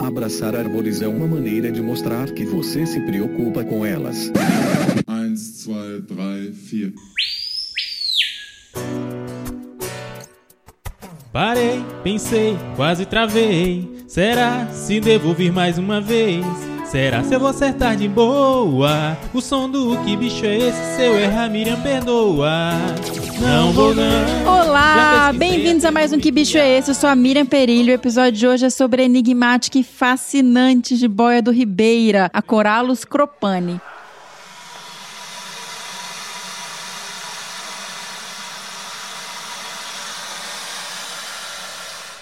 Abraçar árvores é uma maneira de mostrar que você se preocupa com elas. 1, 2, 3, 4. Parei, pensei, quase travei. Será se devo vir mais uma vez? Será se eu vou acertar de boa? O som do que bicho é esse? Se eu errar, Miriam perdoa. Não vou não. Olá, bem-vindos a mais um Que Bicho é Esse? Eu sou a Miriam Perilho. O episódio de hoje é sobre a enigmática e fascinante jiboia do Ribeira, a Corallus cropani.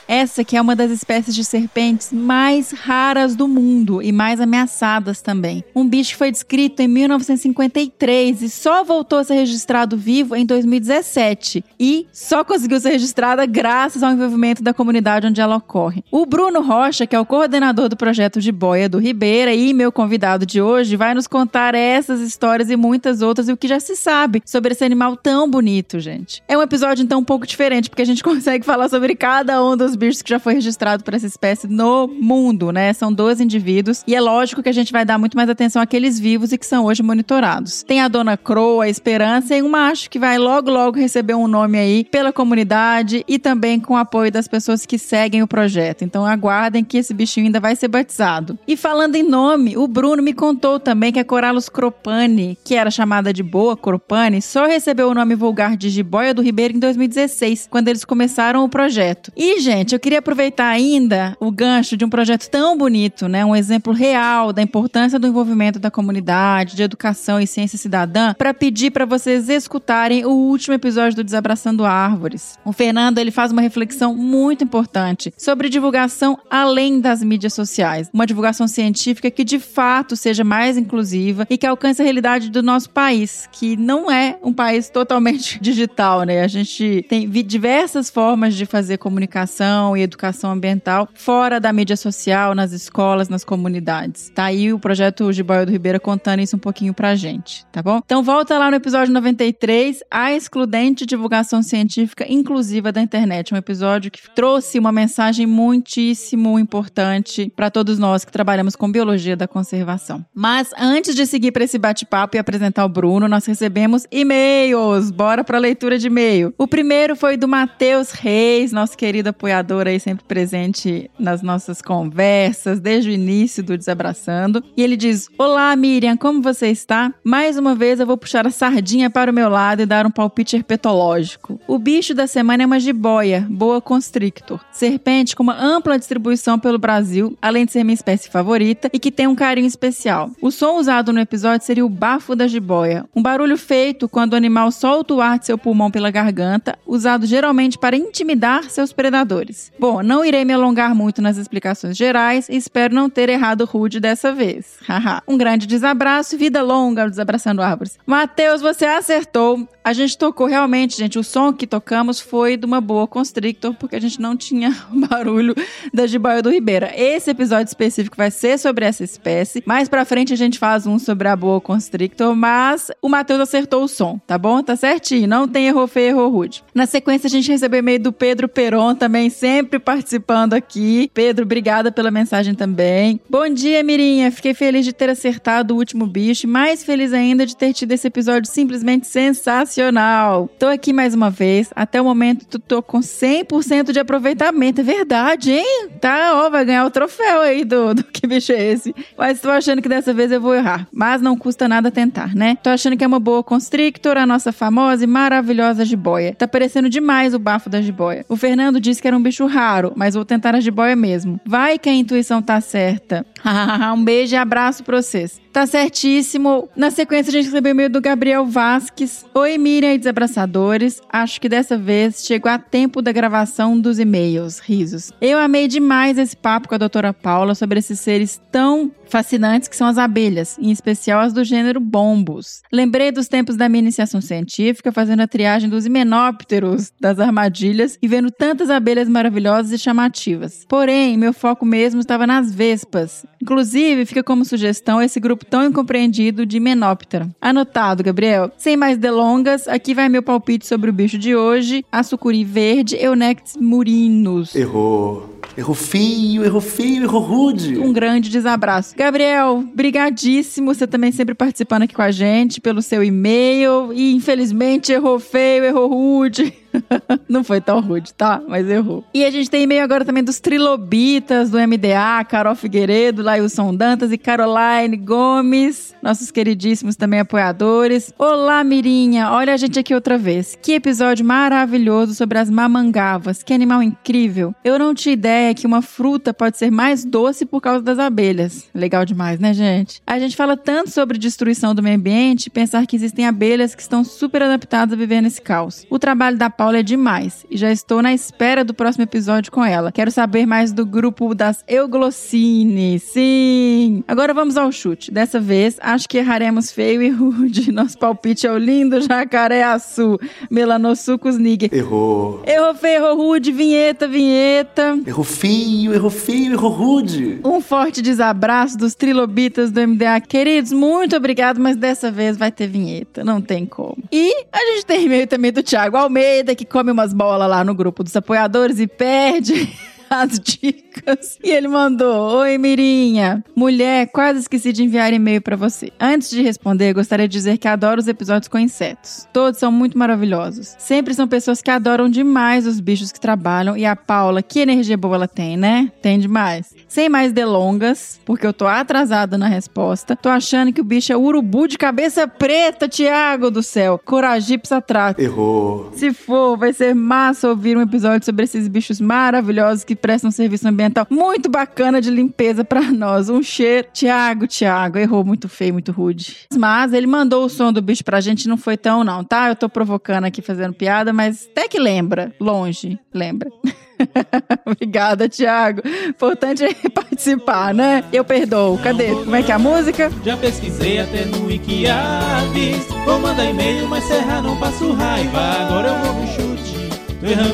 Essa que é uma das espécies de serpentes mais raras do mundo e mais ameaçadas também. Um bicho foi descrito em 1953 e só voltou a ser registrado vivo em 2017 e só conseguiu ser registrada graças ao envolvimento da comunidade onde ela ocorre. O Bruno Rocha, que é o coordenador do projeto de boia do Ribeira e meu convidado de hoje, vai nos contar essas histórias e muitas outras e o que já se sabe sobre esse animal tão bonito, gente. É um episódio então um pouco diferente porque a gente consegue falar sobre cada um dos bichos que já foi registrado para essa espécie no mundo, né? São 12 indivíduos e é lógico que a gente vai dar muito mais atenção àqueles vivos e que são hoje monitorados. Tem a Dona Croa, a Esperança e um macho que vai logo logo receber um nome aí pela comunidade e também com o apoio das pessoas que seguem o projeto. Então aguardem que esse bichinho ainda vai ser batizado. E falando em nome, o Bruno me contou também que a Corallus cropani, que era chamada de Boa Cropani, só recebeu o nome vulgar de Jiboia do Ribeiro em 2016, quando eles começaram o projeto. E, gente, Gente, eu queria aproveitar ainda o gancho de um projeto tão bonito, né? Um exemplo real da importância do envolvimento da comunidade, de educação e ciência cidadã, para pedir para vocês escutarem o último episódio do Desabraçando Árvores. O Fernando, ele faz uma reflexão muito importante sobre divulgação além das mídias sociais. Uma divulgação científica que de fato seja mais inclusiva e que alcance a realidade do nosso país, que não é um país totalmente digital, né? A gente tem diversas formas de fazer comunicação e educação ambiental fora da mídia social, nas escolas, nas comunidades. Tá aí o projeto Jiboia do Ribeira contando isso um pouquinho pra gente, tá bom? Então volta lá no episódio 93, a excludente divulgação científica inclusiva da internet, um episódio que trouxe uma mensagem muitíssimo importante para todos nós que trabalhamos com biologia da conservação. Mas antes de seguir para esse bate-papo e apresentar o Bruno, nós recebemos e-mails. Bora para leitura de e-mail. O primeiro foi do Matheus Reis, nosso querido apoiador apoiador aí sempre presente nas nossas conversas, desde o início do Desabraçando. E ele diz: Olá, Miriam, como você está? Mais uma vez eu vou puxar a sardinha para o meu lado e dar um palpite herpetológico. O bicho da semana é uma jiboia, boa constrictor. Serpente com uma ampla distribuição pelo Brasil, além de ser minha espécie favorita e que tem um carinho especial. O som usado no episódio seria o bafo da jiboia, um barulho feito quando o animal solta o ar de seu pulmão pela garganta, usado geralmente para intimidar seus predadores. Bom, não irei me alongar muito nas explicações gerais e espero não ter errado rude dessa vez. Haha. um grande desabraço e vida longa desabraçando árvores. Matheus, você acertou. A gente tocou realmente, gente, o som que tocamos foi de uma boa constrictor, porque a gente não tinha barulho da jiboia do Ribeira. Esse episódio específico vai ser sobre essa espécie. Mais pra frente a gente faz um sobre a boa constrictor, mas o Matheus acertou o som, tá bom? Tá certinho, não tem erro feio, erro rude. Na sequência a gente recebeu e-mail do Pedro Peron também sempre participando aqui. Pedro, obrigada pela mensagem também. Bom dia, Mirinha. Fiquei feliz de ter acertado o último bicho, mais feliz ainda de ter tido esse episódio simplesmente sensacional. Tô aqui mais uma vez. Até o momento, tu tô com 100% de aproveitamento. É verdade, hein? Tá, ó, vai ganhar o troféu aí do, do que bicho é esse. Mas tô achando que dessa vez eu vou errar. Mas não custa nada tentar, né? Tô achando que é uma boa constrictor, a nossa famosa e maravilhosa jiboia. Tá parecendo demais o bafo da jiboia. O Fernando disse que era um bicho raro, mas vou tentar a jiboia mesmo. Vai que a intuição tá certa. um beijo e abraço pra vocês. Tá certíssimo. Na sequência, a gente recebeu o e-mail do Gabriel Vasques. Oi, Miriam e desabraçadores. Acho que dessa vez chegou a tempo da gravação dos e-mails. Risos. Eu amei demais esse papo com a doutora Paula sobre esses seres tão fascinantes que são as abelhas, em especial as do gênero bombos. Lembrei dos tempos da minha iniciação científica, fazendo a triagem dos himenópteros das armadilhas e vendo tantas abelhas maravilhosas e chamativas. Porém, meu foco mesmo estava nas vespas. Inclusive, fica como sugestão esse grupo tão incompreendido de Menóptera. Anotado, Gabriel. Sem mais delongas, aqui vai meu palpite sobre o bicho de hoje, a sucuri verde Eunectes murinus. Errou. Errou feio, errou feio, errou rude. Um grande desabraço. Gabriel, brigadíssimo. Você também sempre participando aqui com a gente pelo seu e-mail. E infelizmente errou feio, errou rude. Não foi tão rude, tá? Mas errou. E a gente tem e-mail agora também dos trilobitas do MDA, Carol Figueiredo, Lailson Dantas e Caroline Gomes, nossos queridíssimos também apoiadores. Olá, Mirinha, olha a gente aqui outra vez. Que episódio maravilhoso sobre as mamangavas. Que animal incrível. Eu não tinha ideia que uma fruta pode ser mais doce por causa das abelhas. Legal demais, né, gente? A gente fala tanto sobre destruição do meio ambiente pensar que existem abelhas que estão super adaptadas a viver nesse caos. O trabalho da Paula é demais e já estou na espera do próximo episódio com ela. Quero saber mais do grupo das Euglossine. Sim! Agora vamos ao chute. Dessa vez, acho que erraremos feio e rude. Nosso palpite é o lindo jacaré açu, melanosucus niger. Errou. Errou feio, errou rude, vinheta, vinheta. Errou feio, errou feio, errou rude. Um forte desabraço dos trilobitas do MDA. Queridos, muito obrigado, mas dessa vez vai ter vinheta, não tem como. E a gente tem e-mail também do Thiago Almeida, que come umas bolas lá no grupo dos apoiadores e perde. as dicas. E ele mandou: Oi, Mirinha. Mulher, quase esqueci de enviar e-mail para você. Antes de responder, gostaria de dizer que adoro os episódios com insetos. Todos são muito maravilhosos. Sempre são pessoas que adoram demais os bichos que trabalham. E a Paula, que energia boa ela tem, né? Tem demais. Sem mais delongas, porque eu tô atrasada na resposta. Tô achando que o bicho é urubu de cabeça preta, Tiago do céu. Coragips atrás. Errou. Se for, vai ser massa ouvir um episódio sobre esses bichos maravilhosos que prestam um serviço ambiental muito bacana de limpeza para nós. Um cheiro. Tiago, Tiago, errou muito feio, muito rude. Mas ele mandou o som do bicho pra gente, não foi tão não, tá? Eu tô provocando aqui fazendo piada, mas até que lembra. Longe, lembra. Obrigada, Thiago. Importante é participar, né? Eu perdoo. Cadê? Como é que é a música? Já pesquisei até no Wikiavis. Vou mandar e-mail, mas serra não passo raiva. Agora eu vou chute.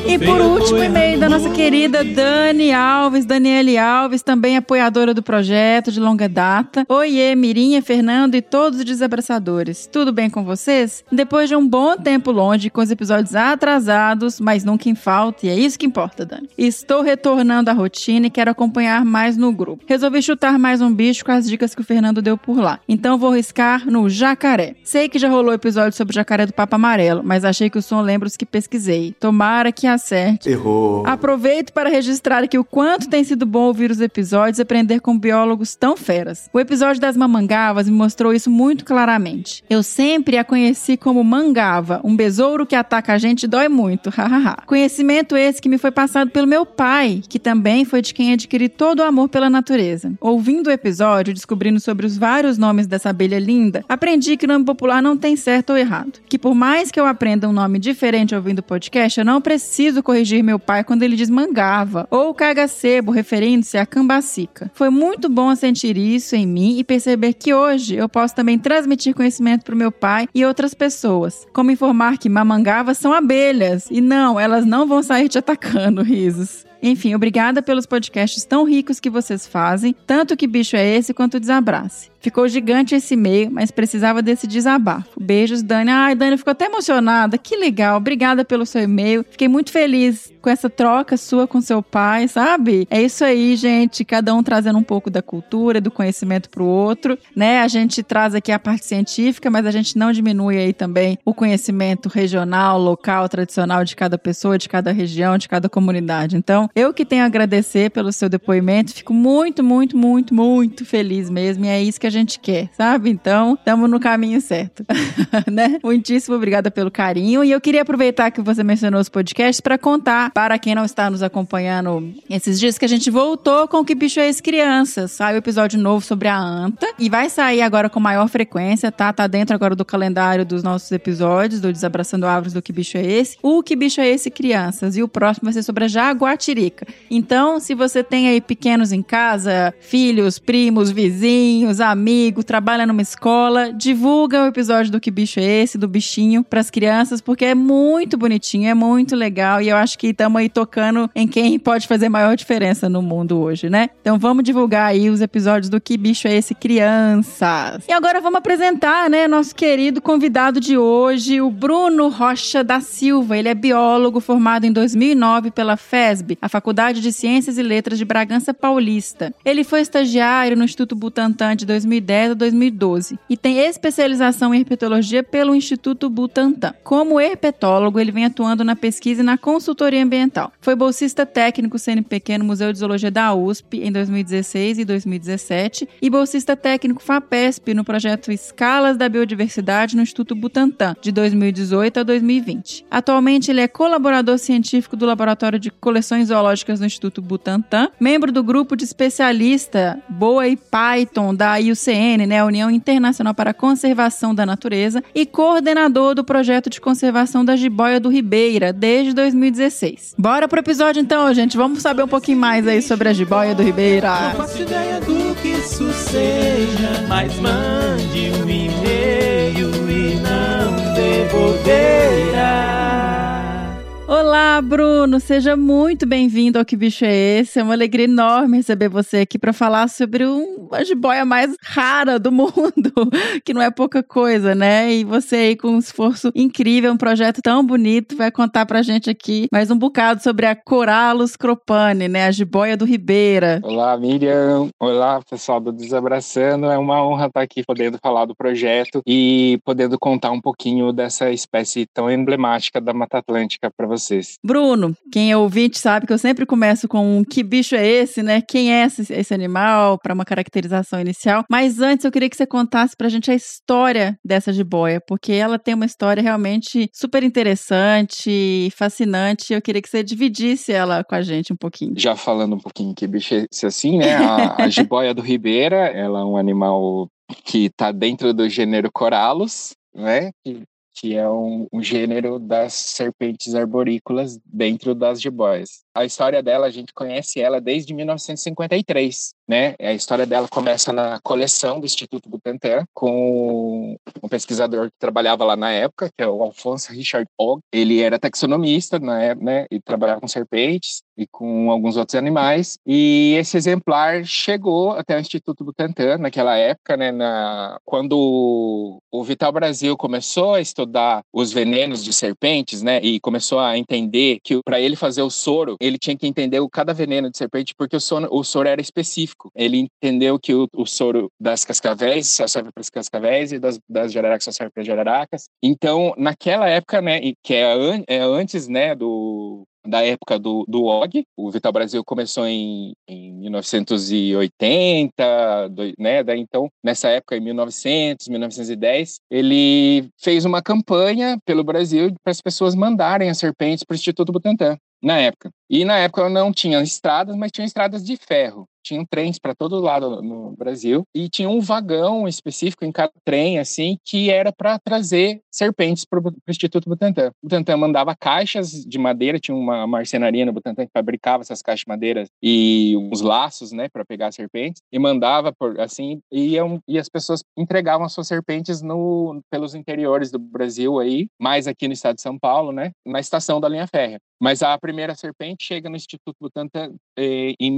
E por último, e-mail da nossa querida Dani Alves, Daniele Alves, também apoiadora do projeto de longa data. Oiê, Mirinha, Fernando e todos os desabraçadores. Tudo bem com vocês? Depois de um bom tempo longe, com os episódios atrasados, mas nunca em falta, e é isso que importa, Dani. Estou retornando à rotina e quero acompanhar mais no grupo. Resolvi chutar mais um bicho com as dicas que o Fernando deu por lá. Então vou riscar no jacaré. Sei que já rolou episódio sobre o jacaré do Papa Amarelo, mas achei que o som lembra os que pesquisei. Tomara que acerte. Errou. Aproveito para registrar aqui o quanto tem sido bom ouvir os episódios e aprender com biólogos tão feras. O episódio das mamangavas me mostrou isso muito claramente. Eu sempre a conheci como mangava, um besouro que ataca a gente e dói muito, hahaha. Conhecimento esse que me foi passado pelo meu pai, que também foi de quem adquiri todo o amor pela natureza. Ouvindo o episódio, descobrindo sobre os vários nomes dessa abelha linda, aprendi que o nome popular não tem certo ou errado. Que por mais que eu aprenda um nome diferente ouvindo o podcast, eu não preciso corrigir meu pai quando ele diz mangava ou caga-sebo, referindo-se a cambacica. Foi muito bom sentir isso em mim e perceber que hoje eu posso também transmitir conhecimento para meu pai e outras pessoas, como informar que mamangavas são abelhas e não, elas não vão sair te atacando, risos. Enfim, obrigada pelos podcasts tão ricos que vocês fazem, tanto que bicho é esse quanto desabrace. Ficou gigante esse e-mail, mas precisava desse desabafo. Beijos, Dani. Ai, Dani, ficou até emocionada. Que legal. Obrigada pelo seu e-mail. Fiquei muito feliz com essa troca sua com seu pai, sabe? É isso aí, gente. Cada um trazendo um pouco da cultura, do conhecimento pro outro, né? A gente traz aqui a parte científica, mas a gente não diminui aí também o conhecimento regional, local, tradicional de cada pessoa, de cada região, de cada comunidade. Então, eu que tenho a agradecer pelo seu depoimento. Fico muito, muito, muito, muito feliz mesmo. E é isso que a gente quer, sabe? Então, estamos no caminho certo, né? Muitíssimo obrigada pelo carinho. E eu queria aproveitar que você mencionou os podcasts para contar para quem não está nos acompanhando esses dias que a gente voltou com o Que Bicho é Esse Crianças. Sai o episódio novo sobre a anta e vai sair agora com maior frequência, tá? Tá dentro agora do calendário dos nossos episódios, do Desabraçando Árvores do Que Bicho é Esse. O Que Bicho é Esse Crianças. E o próximo vai ser sobre a jaguatirica. Então, se você tem aí pequenos em casa, filhos, primos, vizinhos, amigo, trabalha numa escola, divulga o episódio do Que Bicho é Esse, do bichinho, pras crianças, porque é muito bonitinho, é muito legal e eu acho que estamos aí tocando em quem pode fazer maior diferença no mundo hoje, né? Então vamos divulgar aí os episódios do Que Bicho é Esse, crianças. E agora vamos apresentar, né, nosso querido convidado de hoje, o Bruno Rocha da Silva. Ele é biólogo formado em 2009 pela FESB, a Faculdade de Ciências e Letras de Bragança Paulista. Ele foi estagiário no Instituto Butantan de 2010 a 2012 e tem especialização em herpetologia pelo Instituto Butantan. Como herpetólogo, ele vem atuando na pesquisa e na consultoria ambiental. Foi bolsista técnico CNPq no Museu de Zoologia da USP em 2016 e 2017 e bolsista técnico FAPESP no projeto Escalas da Biodiversidade no Instituto Butantan de 2018 a 2020. Atualmente ele é colaborador científico do Laboratório de Coleções Zoológicas no Instituto Butantan, membro do grupo de especialista Boa e Python da IUCN, né, União Internacional para a Conservação da Natureza, e coordenador do projeto de conservação da jiboia do Ribeira desde 2016. Bora pro episódio então, gente. Vamos saber um pouquinho mais aí sobre a jiboia do Ribeira. Não faço ideia do que isso seja, mas mande um e-mail e não devolverá. Olá, Bruno. Seja muito bem-vindo ao Que Bicho é Esse? É uma alegria enorme receber você aqui para falar sobre um, a jiboia mais rara do mundo, que não é pouca coisa, né? E você aí com um esforço incrível, um projeto tão bonito, vai contar pra gente aqui mais um bocado sobre a Corallus cropane, né? A jiboia do Ribeira. Olá, Miriam. Olá, pessoal do Desabraçando. É uma honra estar aqui podendo falar do projeto e podendo contar um pouquinho dessa espécie tão emblemática da Mata Atlântica para vocês. Bruno, quem é ouvinte sabe que eu sempre começo com um que bicho é esse, né? Quem é esse, esse animal, para uma caracterização inicial. Mas antes eu queria que você contasse pra gente a história dessa jiboia, porque ela tem uma história realmente super interessante, fascinante. Eu queria que você dividisse ela com a gente um pouquinho. Já falando um pouquinho que bicho é esse assim, né? A, a jiboia do Ribeira, ela é um animal que está dentro do gênero Corallus, né? Que que é um, um, gênero das serpentes arborícolas dentro das jiboias. A história dela, a gente conhece ela desde 1953, né? A história dela começa na coleção do Instituto Butantan, com um pesquisador que trabalhava lá na época, que é o Alphonse Richard Ogg. Ele era taxonomista na época, né? E trabalhava com serpentes e com alguns outros animais. E esse exemplar chegou até o Instituto Butantan naquela época, né? Na, quando o Vital Brasil começou a estudar os venenos de serpentes, né? E começou a entender que para ele fazer o soro ele tinha que entender cada veneno de serpente, porque o soro, o soro era específico. Ele entendeu que o, o soro das cascavéis só serve para as cascavéis e das, das jararacas só serve para jararacas. Então, naquela época, né, que é, an, é antes, né, do, da época do, do OG. O Vital Brasil começou em, em 1980, do, né? Então, nessa época, em 1900, 1910, ele fez uma campanha pelo Brasil para as pessoas mandarem as serpentes para o Instituto Butantan na época. E na época não tinha estradas, mas tinha estradas de ferro. Tinham trens para todo lado no Brasil e tinha um vagão específico em cada trem, assim, que era para trazer serpentes para o Instituto Butantan. O Butantan mandava caixas de madeira, tinha uma marcenaria no Butantan que fabricava essas caixas de madeira e uns laços, né, para pegar serpentes, e mandava por assim, e, e as pessoas entregavam as suas serpentes no, pelos interiores do Brasil aí, mais aqui no estado de São Paulo, né, na estação da linha férrea. Mas a primeira serpente chega no Instituto Butantan eh, em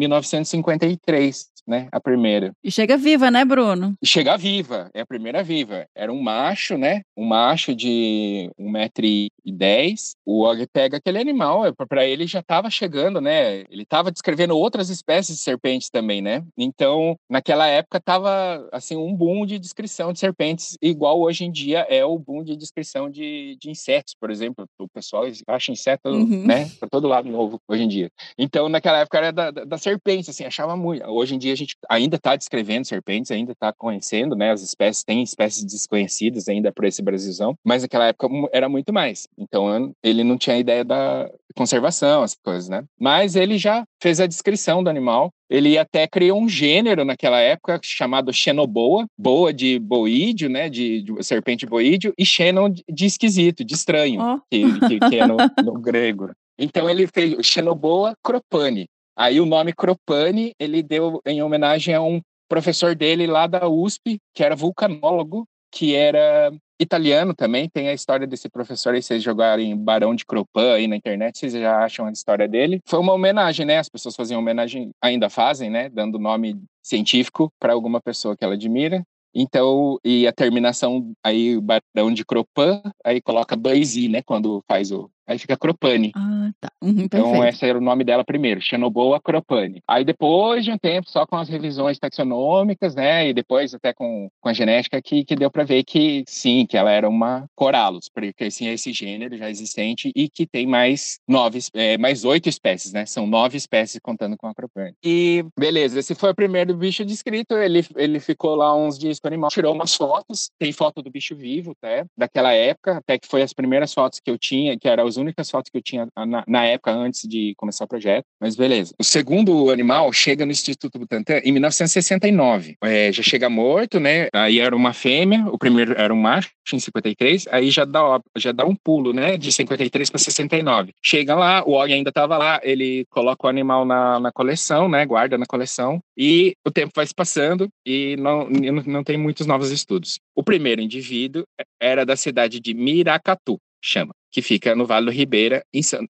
1953, né? A primeira. E chega viva, né, Bruno? E chega viva, é a primeira viva. Era um macho, né? Um macho de 1,10m. O Og pega aquele animal, para ele já estava chegando, né? Ele estava descrevendo outras espécies de serpentes também, né? Então, naquela época tava assim um boom de descrição de serpentes, igual hoje em dia é o boom de descrição de, de insetos, por exemplo. O pessoal acha inseto, Uhum. né? Pra todo lado novo hoje em dia. Então, naquela época era da, da, da serpente, assim, achava muito. Hoje em dia a gente ainda está descrevendo serpentes, ainda está conhecendo, né? As espécies, tem espécies desconhecidas ainda por esse Brasilzão, mas naquela época era muito mais. Então, ele não tinha ideia da conservação, essas coisas, né? Mas ele já fez a descrição do animal. Ele até criou um gênero naquela época chamado xenoboa, boa de boídeo, né? De, de serpente boídeo, e xenon de- esquisito, de estranho Ó. que, que, que é no, no grego. Então ele fez o Xenoboa cropane. Aí o nome cropane ele deu em homenagem a um professor dele lá da USP, que era vulcanólogo, que era italiano também. Tem a história desse professor aí, vocês jogarem Barão de Cropan aí na internet, vocês já acham a história dele. Foi uma homenagem, né? As pessoas faziam homenagem, ainda fazem, né? Dando nome científico para alguma pessoa que ela admira. Então, e a terminação aí, Barão de Cropan, aí coloca i, né? Quando faz o, Aí fica Cropani. Ah, tá. Uhum, Então, esse era o nome dela primeiro, Xenoboa Cropani. Aí, depois de um tempo, só com as revisões taxonômicas, né, e depois até com, com a genética, que, que deu para ver que, sim, que ela era uma Corallus, porque, sim, é esse gênero já existente e que tem mais nove, é, mais oito espécies, né, são nove espécies contando com a Cropani. E, beleza, esse foi o primeiro bicho descrito, ele, ele ficou lá uns dias com o animal, tirou umas fotos, tem foto do bicho vivo, até, daquela época, até que foi as primeiras fotos que eu tinha, que eram as únicas fotos que eu tinha na, na época antes de começar o projeto, mas beleza. O segundo animal chega no Instituto Butantan em 1969. É, já chega morto, né? Aí era uma fêmea, o primeiro era um macho em 53, aí já dá, já dá um pulo, né? De 53 para 69. Chega lá, o Og ainda estava lá, ele coloca o animal na, na coleção, né? Guarda na coleção, e o tempo vai se passando e não, não, tem muitos novos estudos. O primeiro indivíduo era da cidade de Miracatu, chama, que fica no Vale do Ribeira,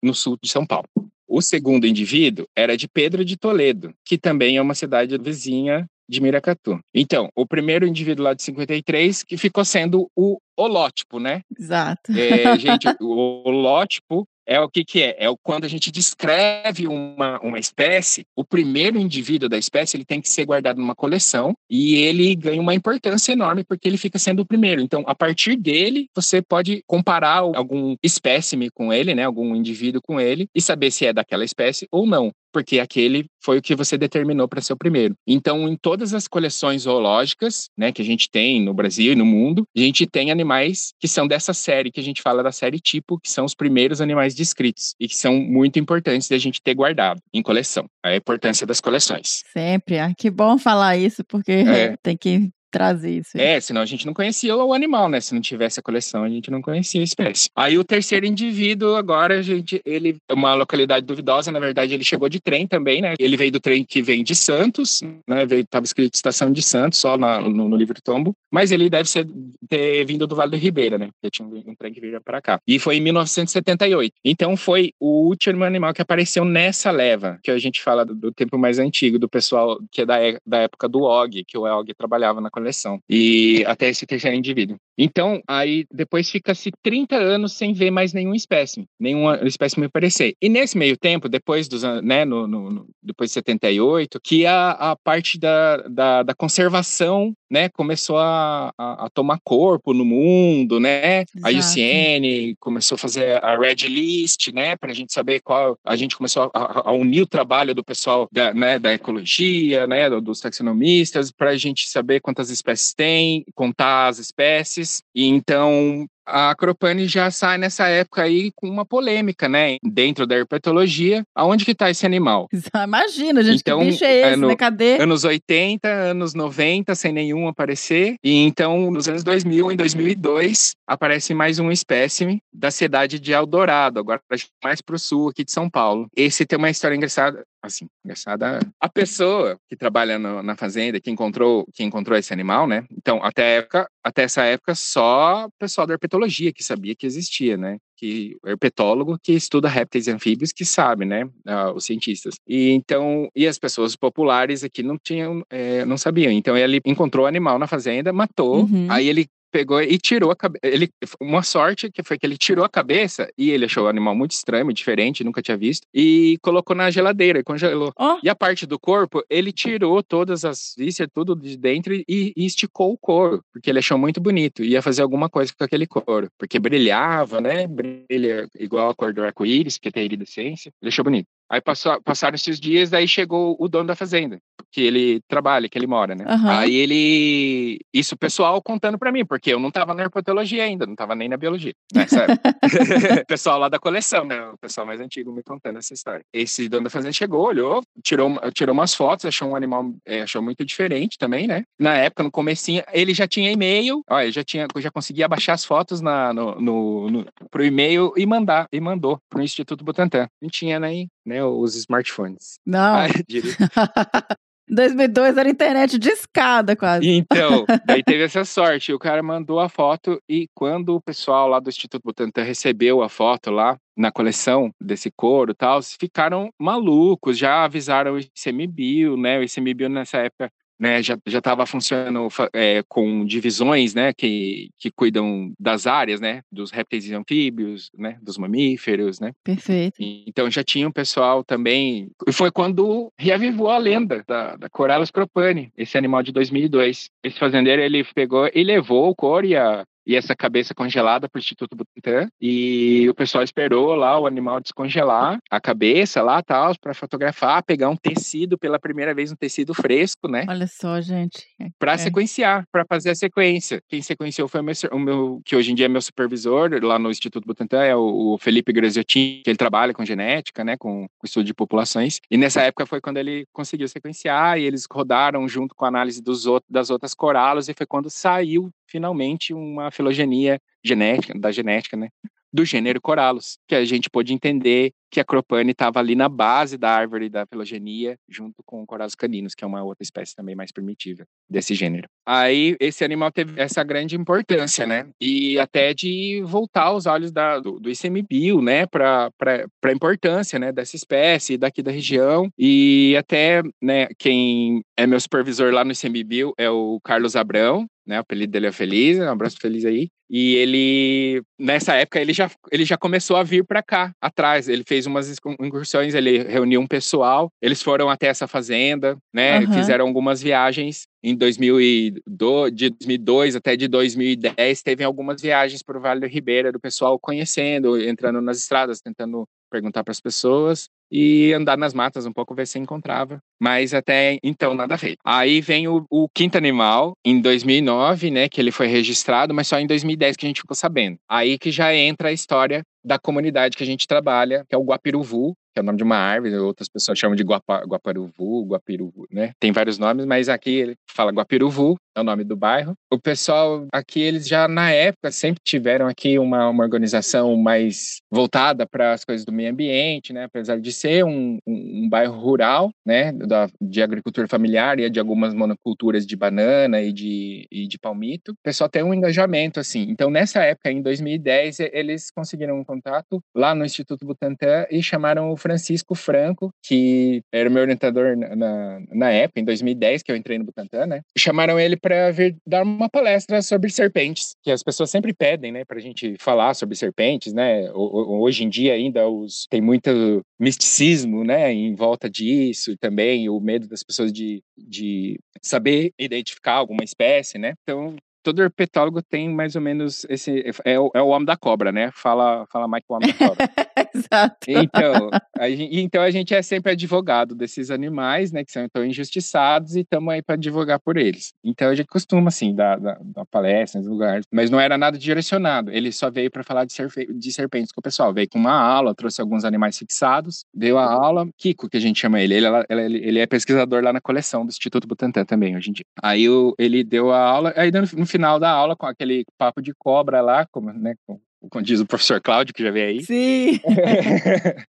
no sul de São Paulo. O segundo indivíduo era de Pedro de Toledo, que também é uma cidade vizinha de Miracatu. Então, o primeiro indivíduo lá de 53, que ficou sendo o holótipo, né? Exato. É, gente, o holótipo é o que, que é? É quando a gente descreve uma, uma espécie, o primeiro indivíduo da espécie ele tem que ser guardado numa coleção e ele ganha uma importância enorme porque ele fica sendo o primeiro. Então, a partir dele, você pode comparar algum espécime com ele, né? Algum indivíduo com ele e saber se é daquela espécie ou não. Porque aquele foi o que você determinou para ser o primeiro. Então, em todas as coleções zoológicas, né, que a gente tem no Brasil e no mundo, a gente tem animais que são dessa série que a gente fala da série tipo, que são os primeiros animais descritos e que são muito importantes de a gente ter guardado em coleção. A importância das coleções. Sempre. Ah, que bom falar isso, porque É. tem que trazer isso. É, senão a gente não conhecia o animal, né? Se não tivesse a coleção, a gente não conhecia a espécie. Aí o terceiro indivíduo, agora, a gente, ele é uma localidade duvidosa, na verdade, ele chegou de trem também, né? Ele veio do trem que vem de Santos, né? Veio, tava escrito estação de Santos, só na- no, no livro tombo, mas ele deve ser, ter vindo do Vale do Ribeira, né? Porque tinha um, um trem que vinha para cá. E foi em 1978. Então foi o último animal que apareceu nessa leva, que a gente fala do, do tempo mais antigo, do pessoal que é da, é- da época do Og, que o Og trabalhava na coleção. E até esse terceiro indivíduo. Então, aí depois fica-se 30 anos sem ver mais nenhum espécime, nenhuma espécime aparecer. E nesse meio tempo, depois dos né, no, no- no- depois de 78, que a, a parte da, da, da conservação, né, começou a, a, a tomar corpo no mundo, né? A Exato. IUCN começou a fazer a Red List, né, para a gente saber qual. A gente começou a, a unir o trabalho do pessoal da, né, da ecologia, né, do- dos taxonomistas, para a gente saber quantas espécies tem, contar as espécies. E então a Acropane já sai nessa época aí com uma polêmica, né, dentro da herpetologia. Aonde que está esse animal? Imagina, gente, Então, que bicho é esse, é no- né? Cadê? anos 80, anos 90, sem nenhum aparecer. E então, nos anos 2000, em 2002, aparece mais um espécime da cidade de Eldorado, agora mais para o sul aqui de São Paulo. Esse tem uma história engraçada, assim, engraçada. A pessoa que trabalha no- na fazenda, que encontrou, que encontrou esse animal, né? Então, até, época, até essa época, só o pessoal da herpetologia que sabia que existia, né? que o herpetólogo que estuda répteis e anfíbios que sabe, né, ah, os cientistas. E então, e as pessoas populares aqui não tinham, eh, não sabiam. Então ele encontrou o animal na fazenda, matou, Uhum. aí ele pegou e tirou a cabeça. Ele uma sorte que foi que ele tirou a cabeça e ele achou o animal muito estranho, diferente, nunca tinha visto e colocou na geladeira e congelou. Ó, E a parte do corpo, ele tirou todas as vísceras, tudo de dentro e, e esticou o couro, porque ele achou muito bonito. Ia fazer alguma coisa com aquele couro, porque brilhava, né? Brilha igual a cor do arco-íris, que tem iridescência. Ele achou bonito. Aí passou, passaram esses dias, daí chegou o dono da fazenda, que ele trabalha, que ele mora, né? Aham. Aí ele. Isso o pessoal contando pra mim, porque eu não tava na herpetologia ainda, não tava nem na biologia, né? Sabe? o pessoal lá da coleção, né? O pessoal mais antigo me contando essa história. Esse dono da fazenda chegou, olhou, tirou, tirou umas fotos, achou um animal, é, achou muito diferente também, né? Na época, no comecinho, ele já tinha e-mail, ó, ele já tinha, já conseguia baixar as fotos na, no, no, no, pro e-mail e mandar, e mandou pro Instituto Butantan. Não tinha nem né, os smartphones. não. Ah, direito. 2002 era internet de escada, quase. Então, daí teve essa sorte. O cara mandou a foto e quando o pessoal lá do Instituto Butantan recebeu a foto lá na coleção desse couro e tal, ficaram malucos, já avisaram o ICMBio, né? O ICMBio nessa época né, já já estava funcionando é, com divisões, né, que, que cuidam das áreas, né, dos répteis e anfíbios, né, dos mamíferos, né. Perfeito. E, então já tinha um pessoal também. E foi quando reavivou a lenda da, da Corallus cropani, esse animal de 2002. Esse fazendeiro ele pegou e levou o couro e a e essa cabeça congelada para o Instituto Butantan. E o pessoal esperou lá o animal descongelar a cabeça lá, tal, para fotografar, pegar um tecido pela primeira vez, um tecido fresco, né? Olha só, gente. Para É. sequenciar, para fazer a sequência. Quem sequenciou foi o meu, o meu- que hoje em dia é meu supervisor lá no Instituto Butantan, é o, o Felipe Graziotin, que ele trabalha com genética, né, com, com estudo de populações. E nessa época foi quando ele conseguiu sequenciar e eles rodaram junto com a análise dos outros, das outras coralos e foi quando saiu finalmente uma filogenia genética, da genética, né, do gênero Corallus, que a gente pôde entender que a Cropane estava ali na base da árvore da filogenia, junto com o Corallus caninos, que é uma outra espécie também mais primitiva desse gênero. Aí esse animal teve essa grande importância, né? E até de voltar os olhos da, do, do ICMBio, né, para a importância, né, dessa espécie daqui da região. E até, né, quem é meu supervisor lá no ICMBio é o Carlos Abrão, né? O apelido dele é Feliz, um abraço feliz aí. E ele, nessa época, ele já, ele já começou a vir para cá, atrás. Ele fez umas incursões, ele reuniu um pessoal, eles foram até essa fazenda, né? Aham. Fizeram algumas viagens em 2002, de 2002 até de 2010, teve algumas viagens para o Vale do Ribeira, do pessoal conhecendo, entrando nas estradas, tentando perguntar para as pessoas e andar nas matas um pouco, ver se encontrava. Mas até então, nada feito. Aí vem o, o quinto animal, em 2009, né, que ele foi registrado, mas só em 2010 que a gente ficou sabendo. Aí que já entra a história da comunidade que a gente trabalha, que é o Guapiruvu, é o nome de uma árvore, outras pessoas chamam de Guapa, Guaparuvu, Guapiruvu, né? Tem vários nomes, mas aqui ele fala Guapiruvu, é o nome do bairro. O pessoal aqui, eles já na época sempre tiveram aqui uma, uma organização mais voltada para as coisas do meio ambiente, né? Apesar de ser um, um, um bairro rural, né? Da, de agricultura familiar e de algumas monoculturas de banana e de, e de palmito, o pessoal tem um engajamento assim. Então, nessa época, em 2010, e- eles conseguiram um contato lá no Instituto Butantan e chamaram o Francisco Franco, que era meu orientador na, na, na época, em 2010, que eu entrei no Butantan, né? Chamaram ele para vir dar uma palestra sobre serpentes, que as pessoas sempre pedem, né, para a gente falar sobre serpentes, né? O- Hoje em dia ainda os, tem muito misticismo, né, em volta disso, e também o medo das pessoas de, de saber identificar alguma espécie, né? Então, todo herpetólogo tem mais ou menos esse. É o, é o homem da cobra, né? Fala, fala mais que o homem da cobra. Exato. Então a, gente, então, a gente é sempre advogado desses animais, né? Que são tão injustiçados e estamos aí para advogar por eles. Então a gente costuma, assim, dar, dar, dar palestra nos lugares, mas não era nada direcionado. Ele só veio para falar de, serfe- de serpentes com o pessoal. Veio com uma aula, trouxe alguns animais fixados, deu a aula. Kiko, que a gente chama ele. Ele, ele, ele é pesquisador lá na coleção do Instituto Butantan também, hoje em dia. Aí o- ele deu a aula, aí no, no final da aula, com aquele papo de cobra lá, como, né? com- como diz o professor Cláudio, que já veio aí. Sim.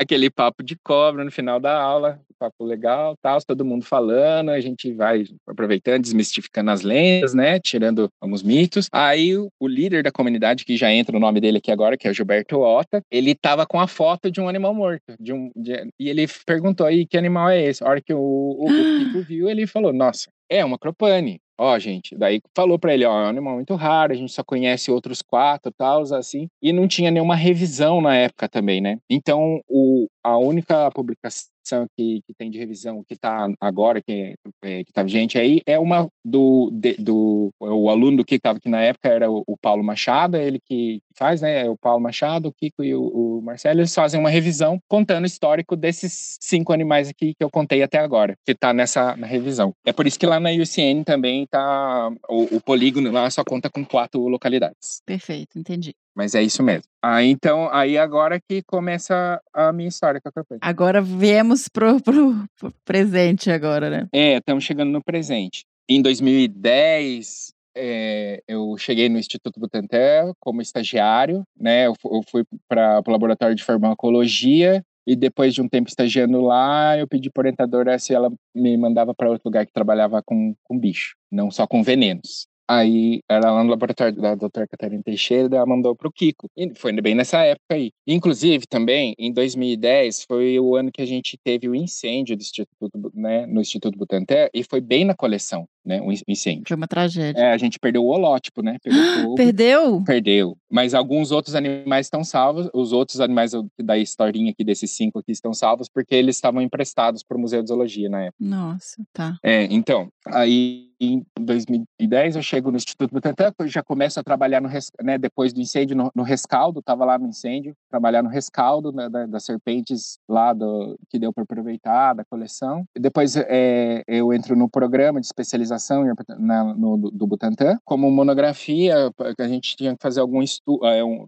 Aquele papo de cobra no final da aula, papo legal, tal, todo mundo falando, a gente vai aproveitando, desmistificando as lendas, né, tirando alguns mitos. Aí o, o líder da comunidade, que já entra o nome dele aqui agora, que é o Gilberto Ota, ele tava com a foto de um animal morto, de um, de- e ele perguntou aí que animal é esse. A hora que o, o, o Kiko viu, ele falou, nossa, é uma cropane. Ó, gente, daí falou pra ele, ó, é um animal muito raro, a gente só conhece outros quatro, tal, assim, e não tinha nenhuma revisão na época também, né? Então, o, a única publicação que, que tem de revisão que tá agora, que, é, que tá vigente aí, é uma do, de- do o aluno do Kiko que tava aqui na época era o, o Paulo Machado, é ele que faz, né? É o Paulo Machado, o Kiko e o, o Marcelo, eles fazem uma revisão contando o histórico desses cinco animais aqui que eu contei até agora, que tá nessa revisão. É por isso que lá na UCN também tá o, o polígono lá só conta com quatro localidades. Perfeito, entendi. Mas é isso mesmo. Aí então, aí agora que começa a minha história com a campanha. Agora viemos pro, pro, pro presente agora, né? É, estamos chegando no presente. Em 2010, é, eu cheguei no Instituto Butantan como estagiário, né? Eu, eu fui para o laboratório de farmacologia E depois de um tempo estagiando lá, eu pedi para orientadora se ela me mandava para outro lugar que trabalhava com, com bicho, não só com venenos. Aí, ela lá no laboratório da doutora Catarina Teixeira, ela mandou para o Kiko. E foi bem nessa época aí. Inclusive, também, em 2010, foi o ano que a gente teve o incêndio do Instituto, né, no Instituto Butantan, e foi bem na coleção, né, o incêndio. Foi uma tragédia. É, a gente perdeu o holótipo, né? Fogo. Perdeu? Perdeu. Mas alguns outros animais estão salvos. Os outros animais da historinha aqui, desses cinco aqui, estão salvos porque eles estavam emprestados para o Museu de Zoologia na época. Nossa, tá. É, então, aí em 2010 eu chego no Instituto Butantan, já começo a trabalhar no, né, depois do incêndio, no, no rescaldo, estava lá no incêndio, trabalhar no rescaldo né, da- das serpentes lá do, que deu para aproveitar, da coleção. Depois é, eu entro no programa de especialização na- no, do, Butantan. Como monografia, a gente tinha que fazer algum estudo,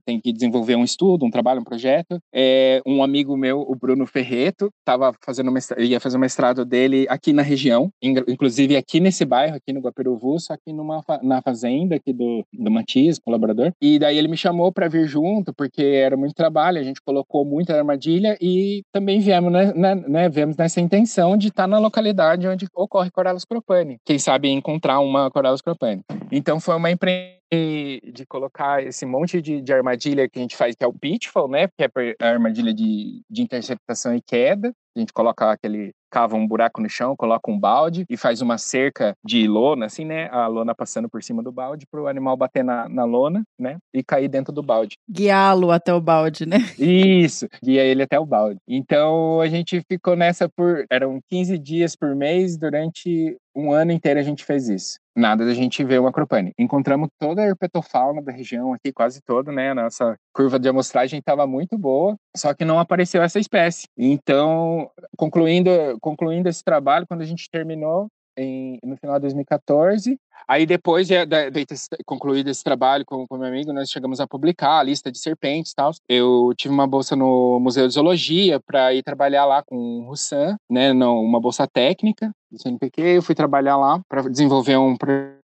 tem que desenvolver um estudo, um trabalho, um projeto. É, um amigo meu, o Bruno Ferreto, tava fazendo mestra- ia fazer o mestrado dele aqui na região, in- inclusive aqui nesse bairro, aqui no Guapiruvu, só que numa, na fazenda aqui do, do Matias, colaborador. E daí ele me chamou para vir junto, porque era muito trabalho, a gente colocou muita armadilha e também viemos, né, né, né, viemos nessa intenção de estar na localidade onde ocorre Corallus cropani. Quem sabe encontrar uma Corallus cropani. Então foi uma empresa de colocar esse monte de, de armadilha que a gente faz, que é o pitfall, né? Que é a armadilha de, de interceptação e queda. A gente coloca aquele cava um buraco no chão, coloca um balde e faz uma cerca de lona, assim, né? A lona passando por cima do balde para o animal bater na, na lona, né? E cair dentro do balde. Guiá-lo até o balde, né? Isso, guia ele até o balde. Então a gente ficou nessa por. Eram 15 dias por mês, durante um ano inteiro a gente fez isso. Nada da gente ver uma cropane. Encontramos toda a herpetofauna da região aqui, quase toda, né? A nossa curva de amostragem estava muito boa, só que não apareceu essa espécie. Então, concluindo, concluindo esse trabalho, quando a gente terminou, em, no final de 2014. Aí depois de, de, de ter concluído esse trabalho com o meu amigo, nós chegamos a publicar a lista de serpentes e tal. Eu tive uma bolsa no Museu de Zoologia para ir trabalhar lá com o Roussan, né, uma bolsa técnica do CNPq. Eu fui trabalhar lá para desenvolver um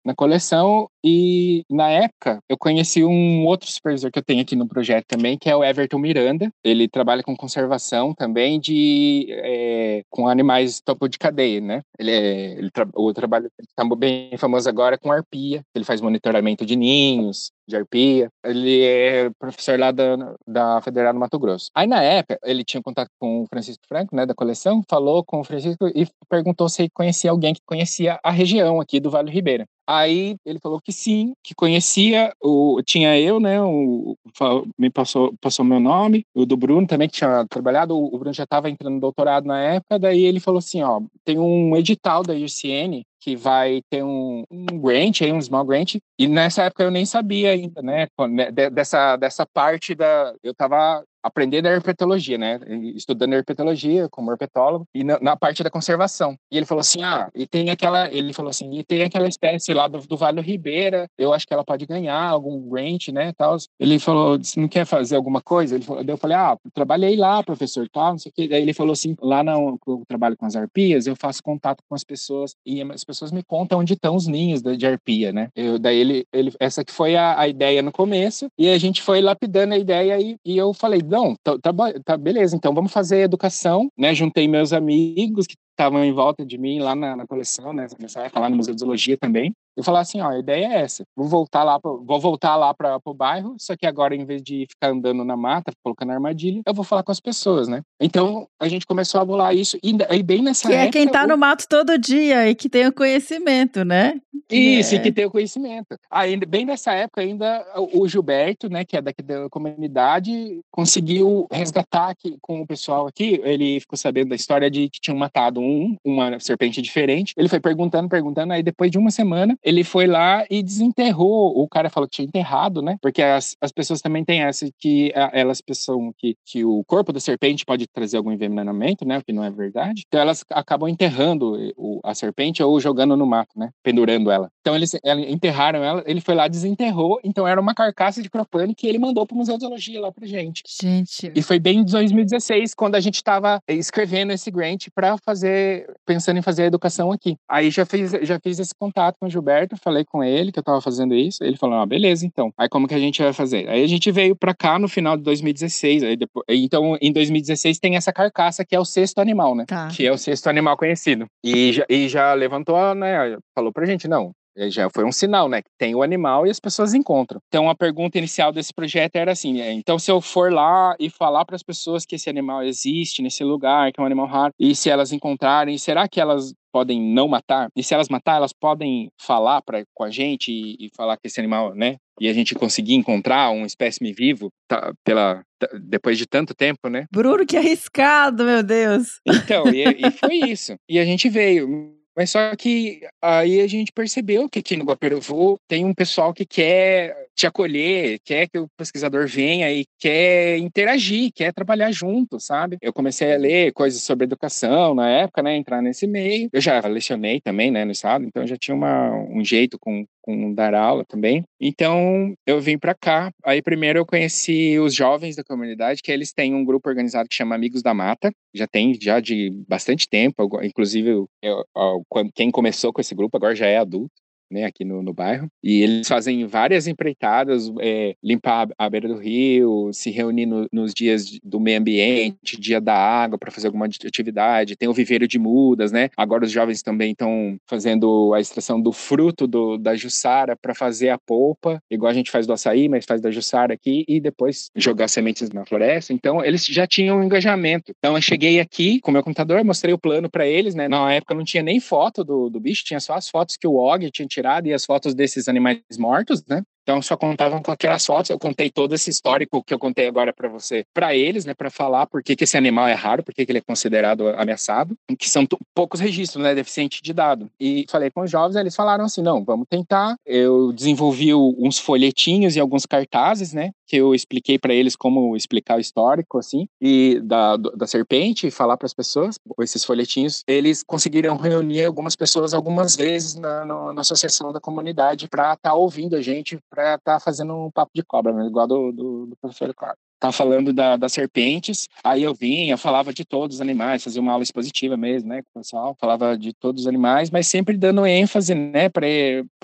na coleção e na época eu conheci um outro supervisor que eu tenho aqui no projeto também, que é o Everton Miranda. Ele trabalha com conservação também de é, com animais topo de cadeia, né? Ele é, ele tra o trabalho está bem famoso agora com arpia. Ele faz monitoramento de ninhos, de arpia. Ele é professor lá da, da Federal do Mato Grosso. Aí, na época, ele tinha contato com o Francisco Franco, né, da coleção, falou com o Francisco e perguntou se conhecia alguém que conhecia a região aqui do Vale do Ribeira. Aí ele falou que sim, que conhecia, o, tinha eu, né, o, me passou, passou meu nome, o do Bruno também, que tinha trabalhado, o, Bruno já estava entrando no doutorado na época, daí ele falou assim, ó, tem um edital da UCN que vai ter um, um grant, um small grant, e nessa época eu nem sabia ainda, né, dessa, dessa parte da... Eu estava aprendendo a herpetologia, né? Estudando herpetologia como herpetólogo e na, na, parte da conservação. E ele falou assim: "Ah, e tem aquela, ele falou assim, e tem aquela espécie lá do, do Vale Ribeira, eu acho que ela pode ganhar algum grant, né, tal". Ele falou: "Você não quer fazer alguma coisa?". Ele falou, eu falei: "Ah, trabalhei lá, professor, tal, não sei o quê". Daí ele falou assim: "Lá no trabalho com as arpias, eu faço contato com as pessoas e as pessoas me contam onde estão os ninhos de arpia, né?". Eu, daí ele, ele essa que foi a, a ideia no começo e a gente foi lapidando a ideia e, e eu falei: não, tá, tá, tá, beleza, então vamos fazer educação, né? Juntei meus amigos que estavam em volta de mim lá na, na coleção, né? Nessa época lá no Museu de Zoologia também. Eu falar assim, ó, a ideia é essa. Vou voltar lá, pro, vou voltar lá para o bairro, só que agora em vez de ficar andando na mata, colocando armadilha, eu vou falar com as pessoas, né? Então a gente começou a bolar isso e, e bem nessa que época. Que é quem tá no mato todo dia e que tem o conhecimento, né? Isso, é. e que tem o conhecimento. Ainda bem nessa época ainda o Gilberto, né, que é daqui da comunidade, conseguiu resgatar aqui com o pessoal aqui. Ele ficou sabendo da história de que tinham matado um, uma serpente diferente. Ele foi perguntando, perguntando, aí depois de uma semana ele foi lá e desenterrou. O cara falou que tinha enterrado, né? Porque as, as pessoas também têm essa que elas pensam que, que o corpo da serpente pode trazer algum envenenamento, né? O que não é verdade. Então elas acabam enterrando a serpente ou jogando no mato, né? Pendurando ela. Então eles ela- enterraram ela, ele foi lá, desenterrou, então era uma carcaça de Cropane que ele mandou pro Museu de Zoologia lá pra gente. Gente, E foi bem em 2016, quando a gente estava escrevendo esse grant para fazer, pensando em fazer a educação aqui. Aí já fiz, já fiz esse contato com o Gilberto, falei com ele que eu estava fazendo isso. Ele falou: ah, beleza, então. Aí como que a gente vai fazer? Aí a gente veio para cá no final de 2016. Aí depois, então, em 2016 tem essa carcaça que é o sexto animal, né? Tá. Que é o sexto animal conhecido. E já, e já levantou, né? Falou pra gente: não, Já foi um sinal, né? Que tem o animal e as pessoas encontram. Então, a pergunta inicial desse projeto era assim: é, então, se eu for lá e falar para as pessoas que esse animal existe nesse lugar, que é um animal raro, e se elas encontrarem, será que elas podem não matar? E se elas matar, elas podem falar pra, com a gente e, e falar que esse animal, né? E a gente conseguir encontrar um espécime vivo tá, pela, depois de tanto tempo, né? Bruno, que arriscado, meu Deus. Então, e, e foi isso. E a gente veio. Mas só que aí a gente percebeu que aqui no Guaperuvu tem um pessoal que quer te acolher, quer que o pesquisador venha e quer interagir, quer trabalhar junto, sabe? Eu comecei a ler coisas sobre educação na época, né? Entrar nesse meio. Eu já lecionei também, né, no estado, então já tinha uma, um jeito com, com dar aula também. Então eu vim para cá. Aí primeiro eu conheci os jovens da comunidade, que eles têm um grupo organizado que chama Amigos da Mata. Já tem já de bastante tempo. Inclusive eu- eu- quem começou com esse grupo agora já é adulto. Né, aqui no, no bairro. E eles fazem várias empreitadas, é, limpar a beira do rio, se reunir no- nos dias do meio ambiente, dia da água, para fazer alguma atividade. Tem o viveiro de mudas, né? Agora os jovens também estão fazendo a extração do fruto do, da jussara para fazer a polpa, igual a gente faz do açaí, mas faz da jussara aqui e depois jogar sementes na floresta. Então eles já tinham um engajamento. Então eu cheguei aqui com meu computador, mostrei o plano para eles, né? Na época não tinha nem foto do, do bicho, tinha só as fotos que o Og tinha tirado e as fotos desses animais mortos, né? Então só contavam com aquelas fotos. Eu contei todo esse histórico que eu contei agora para você, para eles, né, para falar por que, que esse animal é raro, por que, que ele é considerado ameaçado, que são poucos registros, né, deficiente de dado. E falei com os jovens, eles falaram assim, não, vamos tentar. Eu desenvolvi uns folhetinhos e alguns cartazes, né, que eu expliquei para eles como explicar o histórico, assim, e da, da serpente, e falar para as pessoas. Esses folhetinhos, eles conseguiram reunir algumas pessoas algumas vezes na, no- na associação da comunidade para estar ouvindo a gente, para estar fazendo um papo de cobra, né, igual do, do, do professor Cláudio tá falando da, das serpentes, aí eu vinha, falava de todos os animais, fazia uma aula expositiva mesmo, né, com o pessoal, falava de todos os animais, mas sempre dando ênfase, né, para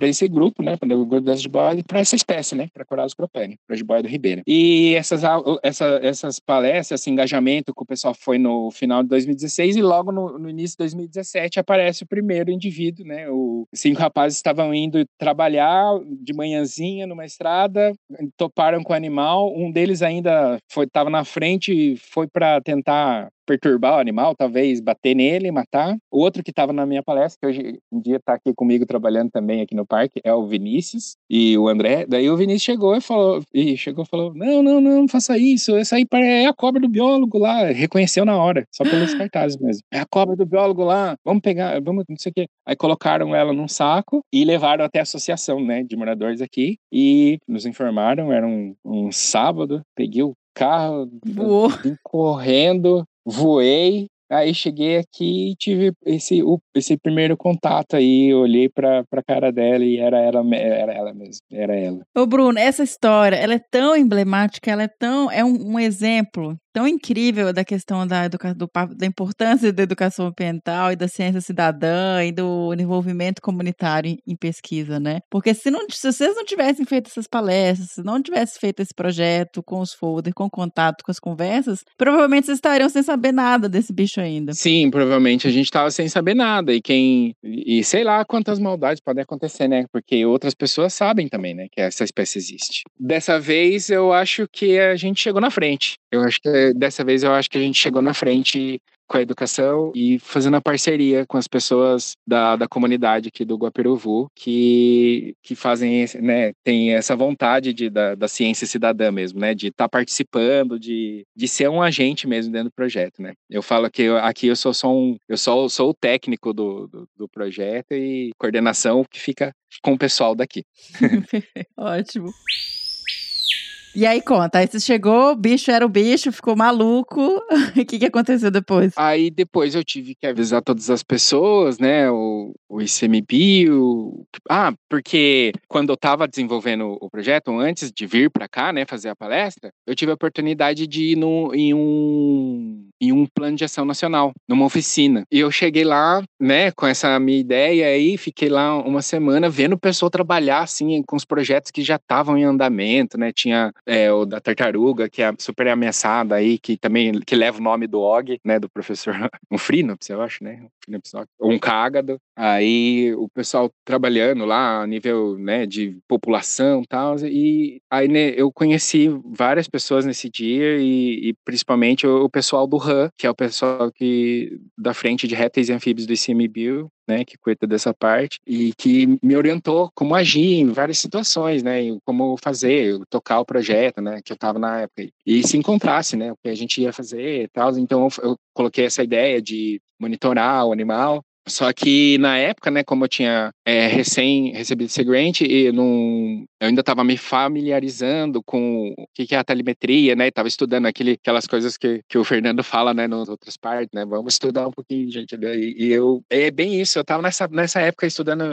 esse grupo, né, para o grupo das jiboia e para essa espécie, né, para Coralos propene, para jiboia do Ribeira. E essas, essa, essas palestras, esse engajamento que o pessoal foi no final de 2016 e logo no, no início de 2017 aparece o primeiro indivíduo, né, o cinco rapazes estavam indo trabalhar de manhãzinha numa estrada, toparam com o animal, um deles ainda foi estava na frente e foi para tentar perturbar o animal, talvez bater nele, matar. O outro que estava na minha palestra, que hoje em dia está aqui comigo trabalhando também aqui no parque, é o Vinícius e o André. Daí o Vinícius chegou e falou, e chegou e falou: "Não, não, não, não faça isso. Essa aí é a cobra do biólogo lá". Reconheceu na hora, só pelos cartazes mesmo. É a cobra do biólogo lá. Vamos pegar, vamos, não sei o quê. Aí colocaram ela num saco e levaram até a associação, né, de moradores aqui e nos informaram, era um, um sábado, peguei o carro, correndo, voei. Aí cheguei aqui e tive esse, esse primeiro contato aí, olhei pra, pra cara dela e era ela, era ela mesmo, era ela. Ô, Bruno, essa história, ela é tão emblemática, ela é tão, é um, um exemplo tão incrível da questão da, educa, do, da importância da educação ambiental e da ciência cidadã e do envolvimento comunitário em, pesquisa, né? Porque se, não, se vocês não tivessem feito essas palestras, se não tivessem feito esse projeto com os folders, com contato, com as conversas, provavelmente vocês estariam sem saber nada desse bicho ainda. Sim, provavelmente a gente tava sem saber nada. E quem. E sei lá quantas maldades podem acontecer, né? Porque outras pessoas sabem também, né? Que essa espécie existe. Dessa vez eu acho que a gente chegou na frente. Eu acho que dessa vez eu acho que a gente chegou na frente com a educação e fazendo a parceria com as pessoas da, da comunidade aqui do Guapiruvu que, que fazem, né, tem essa vontade de, da, da ciência cidadã mesmo, né, de estar participando, de, de ser um agente mesmo dentro do projeto, né. Eu falo que eu, aqui eu sou só um, eu sou, sou o técnico do, do, do projeto e coordenação que fica com o pessoal daqui. Ótimo. E aí conta, aí você chegou, o bicho era o bicho, ficou maluco. O que, que aconteceu depois? Aí depois eu tive que avisar todas as pessoas, né? O, o ICMBio. Ah, porque quando eu estava desenvolvendo o projeto, antes de vir para cá, né, fazer a palestra, eu tive a oportunidade de ir no, em, um, em um plano de ação nacional, numa oficina. E eu cheguei lá, né, com essa minha ideia aí, fiquei lá uma semana vendo o pessoal trabalhar, assim, com os projetos que já estavam em andamento, né? Tinha é, o da tartaruga, que é super ameaçada aí, que também que leva o nome do Og, né, do professor, um Frinops, eu acho, né? Um Frinops, um cágado. Aí o pessoal trabalhando lá a nível, né, de população e tal, e aí né, eu conheci várias pessoas nesse dia e, e principalmente o, pessoal do Que é o pessoal que da frente de répteis e anfíbios do ICMBio, né, que cuida dessa parte e que me orientou como agir em várias situações, né, como fazer, tocar o projeto, né, que eu estava na época e se encontrasse, né, o que a gente ia fazer tal. Então eu coloquei essa ideia de monitorar o animal só que na época, né, como eu tinha é, recém recebido esse grant, e não, eu ainda estava me familiarizando com o que, é a telemetria, né? Estava estudando aquele, aquelas coisas que, que o Fernando fala, né, nas outras partes, né? Vamos estudar um pouquinho, gente. Né? E, e eu é bem isso. Eu estava nessa, nessa época estudando,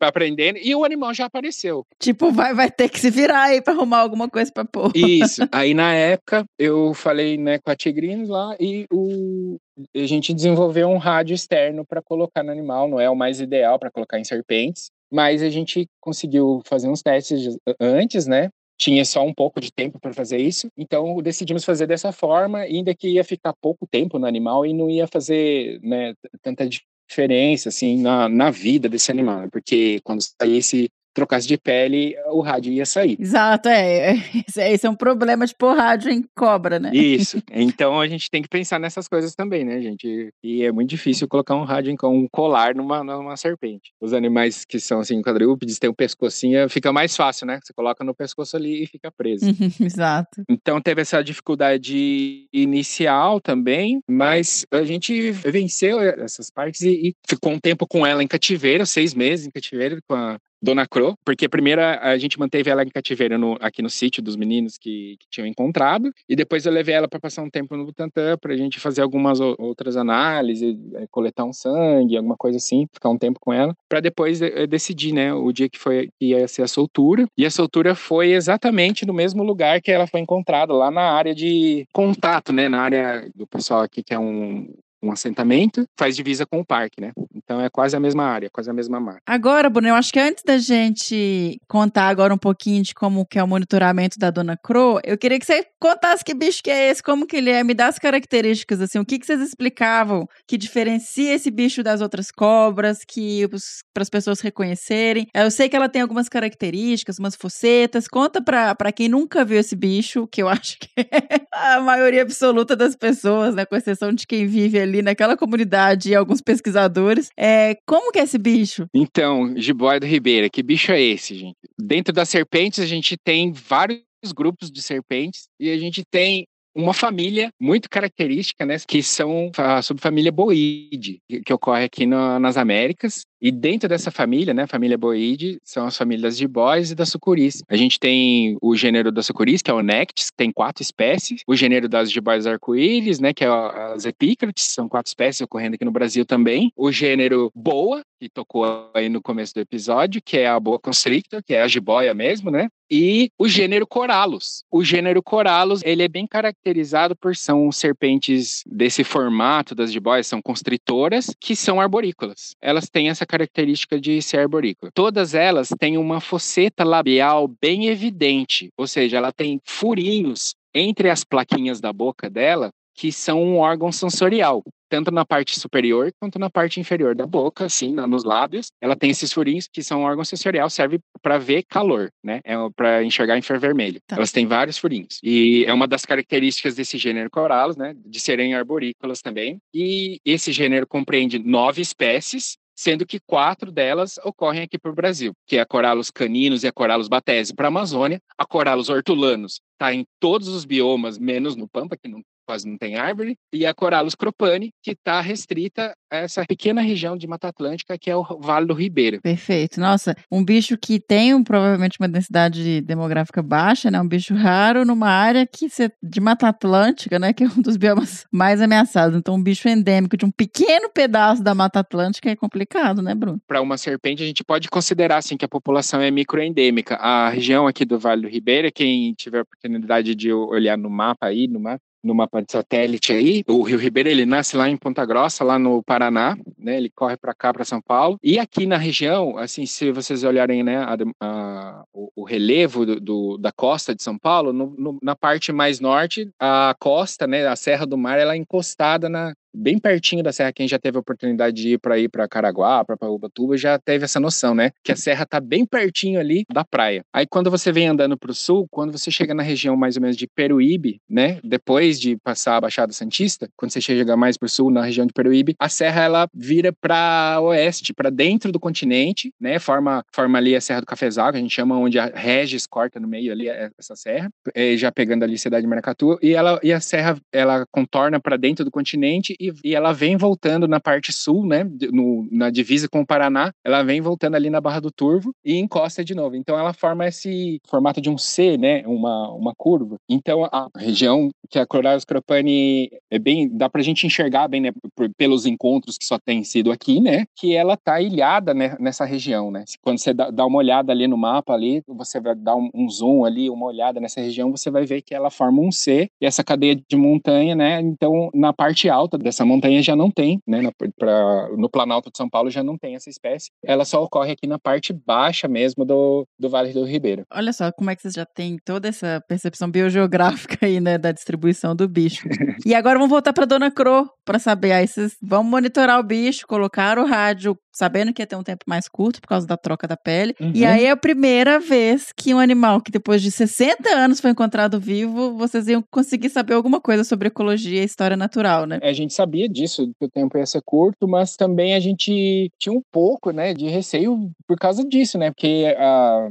aprendendo, e o animal já apareceu. Tipo, vai, vai ter que se virar aí para arrumar alguma coisa para pôr. Isso. Aí na época eu falei, né, com a Tigrinos lá e o a gente desenvolveu um rádio externo para colocar no animal, não é o mais ideal para colocar em serpentes, mas a gente conseguiu fazer uns testes antes, né? Tinha só um pouco de tempo para fazer isso, então decidimos fazer dessa forma, ainda que ia ficar pouco tempo no animal e não ia fazer né, tanta diferença assim na, na vida desse animal, porque quando saísse trocasse de pele, o rádio ia sair. Exato, é. Esse é um problema de pôr rádio em cobra, né? Isso. Então a gente tem que pensar nessas coisas também, né, gente? E é muito difícil colocar um rádio, um colar numa, numa serpente. Os animais que são assim, quadrúpedes, tem um pescocinho, fica mais fácil, né? Você coloca no pescoço ali e fica preso. Exato. Então teve essa dificuldade inicial também, mas a gente venceu essas partes e, e ficou um tempo com ela em cativeiro, seis meses em cativeiro, com a, Dona Cro, porque primeiro a gente manteve ela em cativeiro no, aqui no sítio dos meninos que, que tinham encontrado, e depois eu levei ela para passar um tempo no Butantan para a gente fazer algumas outras análises, é, coletar um sangue, alguma coisa assim, ficar um tempo com ela, para depois é, decidir, né, o dia que foi que ia ser a soltura. E a soltura foi exatamente no mesmo lugar que ela foi encontrada, lá na área de contato, né, na área do pessoal aqui que é um um assentamento, faz divisa com o parque, né? Então é quase a mesma área, quase a mesma marca. Agora, Bruno, eu acho que antes da gente contar agora um pouquinho de como que é o monitoramento da Dona Cro, eu queria que você contasse que bicho que é esse, como que ele é, me dá as características, assim, o que, que vocês explicavam que diferencia esse bicho das outras cobras, que para as pessoas reconhecerem. Eu sei que ela tem algumas características, umas focetas. Conta para quem nunca viu esse bicho, que eu acho que é a maioria absoluta das pessoas, né, com exceção de quem vive ali naquela comunidade e alguns pesquisadores. É, como que é esse bicho? Então, jiboia do Ribeira, que bicho é esse, gente? Dentro das serpentes, a gente tem vários grupos de serpentes e a gente tem uma família muito característica, né, que são a subfamília boide, que, ocorre aqui no, nas Américas. E dentro dessa família, né, família boide, são as famílias de bois e da sucuris. A gente tem o gênero da sucuris, que é o Nectis, que tem quatro espécies. O gênero das jiboias arco-íris, né, que é as epícrates, são quatro espécies ocorrendo aqui no Brasil também. O gênero boa, que tocou aí no começo do episódio, que é a boa constrictor, que é a jiboia mesmo, né? E o gênero Corallus. O gênero Corallus, ele é bem caracterizado por são serpentes desse formato das jiboias, são constritoras, que são arborícolas. Elas têm essa característica de ser arborícola. Todas elas têm uma fosseta labial bem evidente, ou seja, ela tem furinhos entre as plaquinhas da boca dela que são um órgão sensorial, tanto na parte superior quanto na parte inferior da boca, assim, nos lábios. Ela tem esses furinhos que são um órgão sensorial, serve para ver calor, né? É para enxergar infravermelho. Tá. Elas têm vários furinhos. E é uma das características desse gênero Corallus, né? De serem arborícolas também. E esse gênero compreende nove espécies, sendo que quatro delas ocorrem aqui para o Brasil, que é a Corallus caninos e a Corallus batese para a Amazônia, a Corallus hortulanos. Está em todos os biomas, menos no Pampa, que não quase não tem árvore, e a Corallus cropani, que está restrita a essa pequena região de Mata Atlântica que é o Vale do Ribeira. Perfeito. Nossa, um bicho que tem um, provavelmente uma densidade demográfica baixa, né? Um bicho raro numa área que de Mata Atlântica, né? Que é um dos biomas mais ameaçados. Então, um bicho endêmico de um pequeno pedaço da Mata Atlântica é complicado, né, Bruno? Para uma serpente, a gente pode considerar assim que a população é microendêmica. A região aqui do Vale do Ribeira, quem tiver a oportunidade de olhar no mapa aí, no mapa, no mapa de satélite aí, o Rio Ribeira ele nasce lá em Ponta Grossa, lá no Paraná, né? Ele corre para cá, para São Paulo. E aqui na região, assim, se vocês olharem, né, a, a, o, o, relevo do, do, da costa de São Paulo, no, no, na parte mais norte, a costa, né, a Serra do Mar, ela é encostada na, bem pertinho da serra, quem já teve a oportunidade de ir para ir para Caraguá, para Ubatuba, já teve essa noção, né? Que a serra tá bem pertinho ali da praia. Aí quando você vem andando para o sul, quando você chega na região mais ou menos de Peruíbe, né? Depois de passar a Baixada Santista, quando você chega mais para o sul, na região de Peruíbe, a serra ela vira para oeste, para dentro do continente, né? Forma, forma ali a Serra do Cafezal, que a gente chama onde a Regis corta no meio ali é, essa serra, é, já pegando ali a cidade de Maracatu, e ela e a serra ela contorna para dentro do continente e, e ela vem voltando na parte sul, né, no, na divisa com o Paraná, ela vem voltando ali na Barra do Turvo e encosta de novo. Então ela forma esse formato de um C, né, uma, uma curva. Então a região que a Corallus Cropani é bem, dá pra gente enxergar bem, né, por, pelos encontros que só tem sido aqui, né, que ela tá ilhada né, nessa região, né. Quando você dá, dá, uma olhada ali no mapa ali, você vai dar um, um zoom ali, uma olhada nessa região, você vai ver que ela forma um C e essa cadeia de montanha, né, então na parte alta essa montanha já não tem, né? Na, pra, no Planalto de São Paulo já não tem essa espécie. Ela só ocorre aqui na parte baixa mesmo do, do Vale do Ribeiro. Olha só como é que vocês já têm toda essa percepção biogeográfica aí, né? Da distribuição do bicho. e agora vamos voltar para Dona Cro para saber. Aí vocês vão monitorar o bicho, colocar o rádio, sabendo que ia ter um tempo mais curto por causa da troca da pele. Uhum. E aí é a primeira vez que um animal que depois de 60 anos foi encontrado vivo, vocês iam conseguir saber alguma coisa sobre ecologia e história natural, né? A gente sabia disso, que o tempo ia ser curto, mas também a gente tinha um pouco, né, de receio por causa disso, né? Porque a,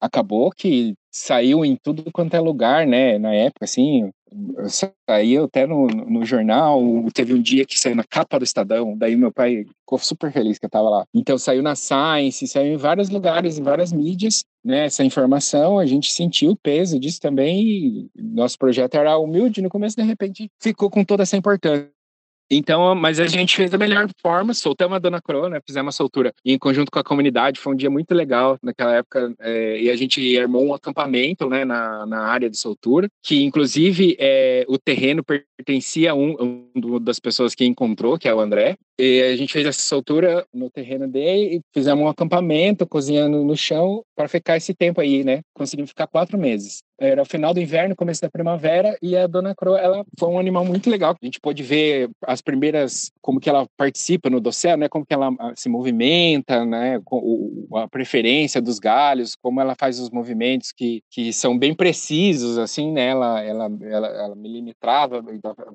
acabou que saiu em tudo quanto é lugar, né? Na época, assim, saiu até no, no jornal, teve um dia que saiu na capa do Estadão, daí meu pai ficou super feliz que eu tava lá. Então saiu na Science, saiu em vários lugares, em várias mídias, né, essa informação, a gente sentiu o peso disso também nosso projeto era humilde no começo, de repente ficou com toda essa importância. Então, mas a gente fez da melhor forma, soltamos a Dona Coroa, né, fizemos a soltura e em conjunto com a comunidade, foi um dia muito legal naquela época, é, e a gente armou um acampamento, né, na, na área de soltura, que inclusive é, o terreno pertencia a um, um das pessoas que encontrou, que é o André, e a gente fez essa soltura no terreno dele e fizemos um acampamento, cozinhando no chão, para ficar esse tempo aí, né, conseguimos ficar quatro meses. Era o final do inverno, começo da primavera, e a Dona Croa, ela foi um animal muito legal. A gente pôde ver as primeiras, como que ela participa no dossel, né, como que ela ah, se movimenta, né, a preferência dos galhos, como ela faz os movimentos que, que são bem precisos, assim, né, ela, ela, ela, ela milimetrava,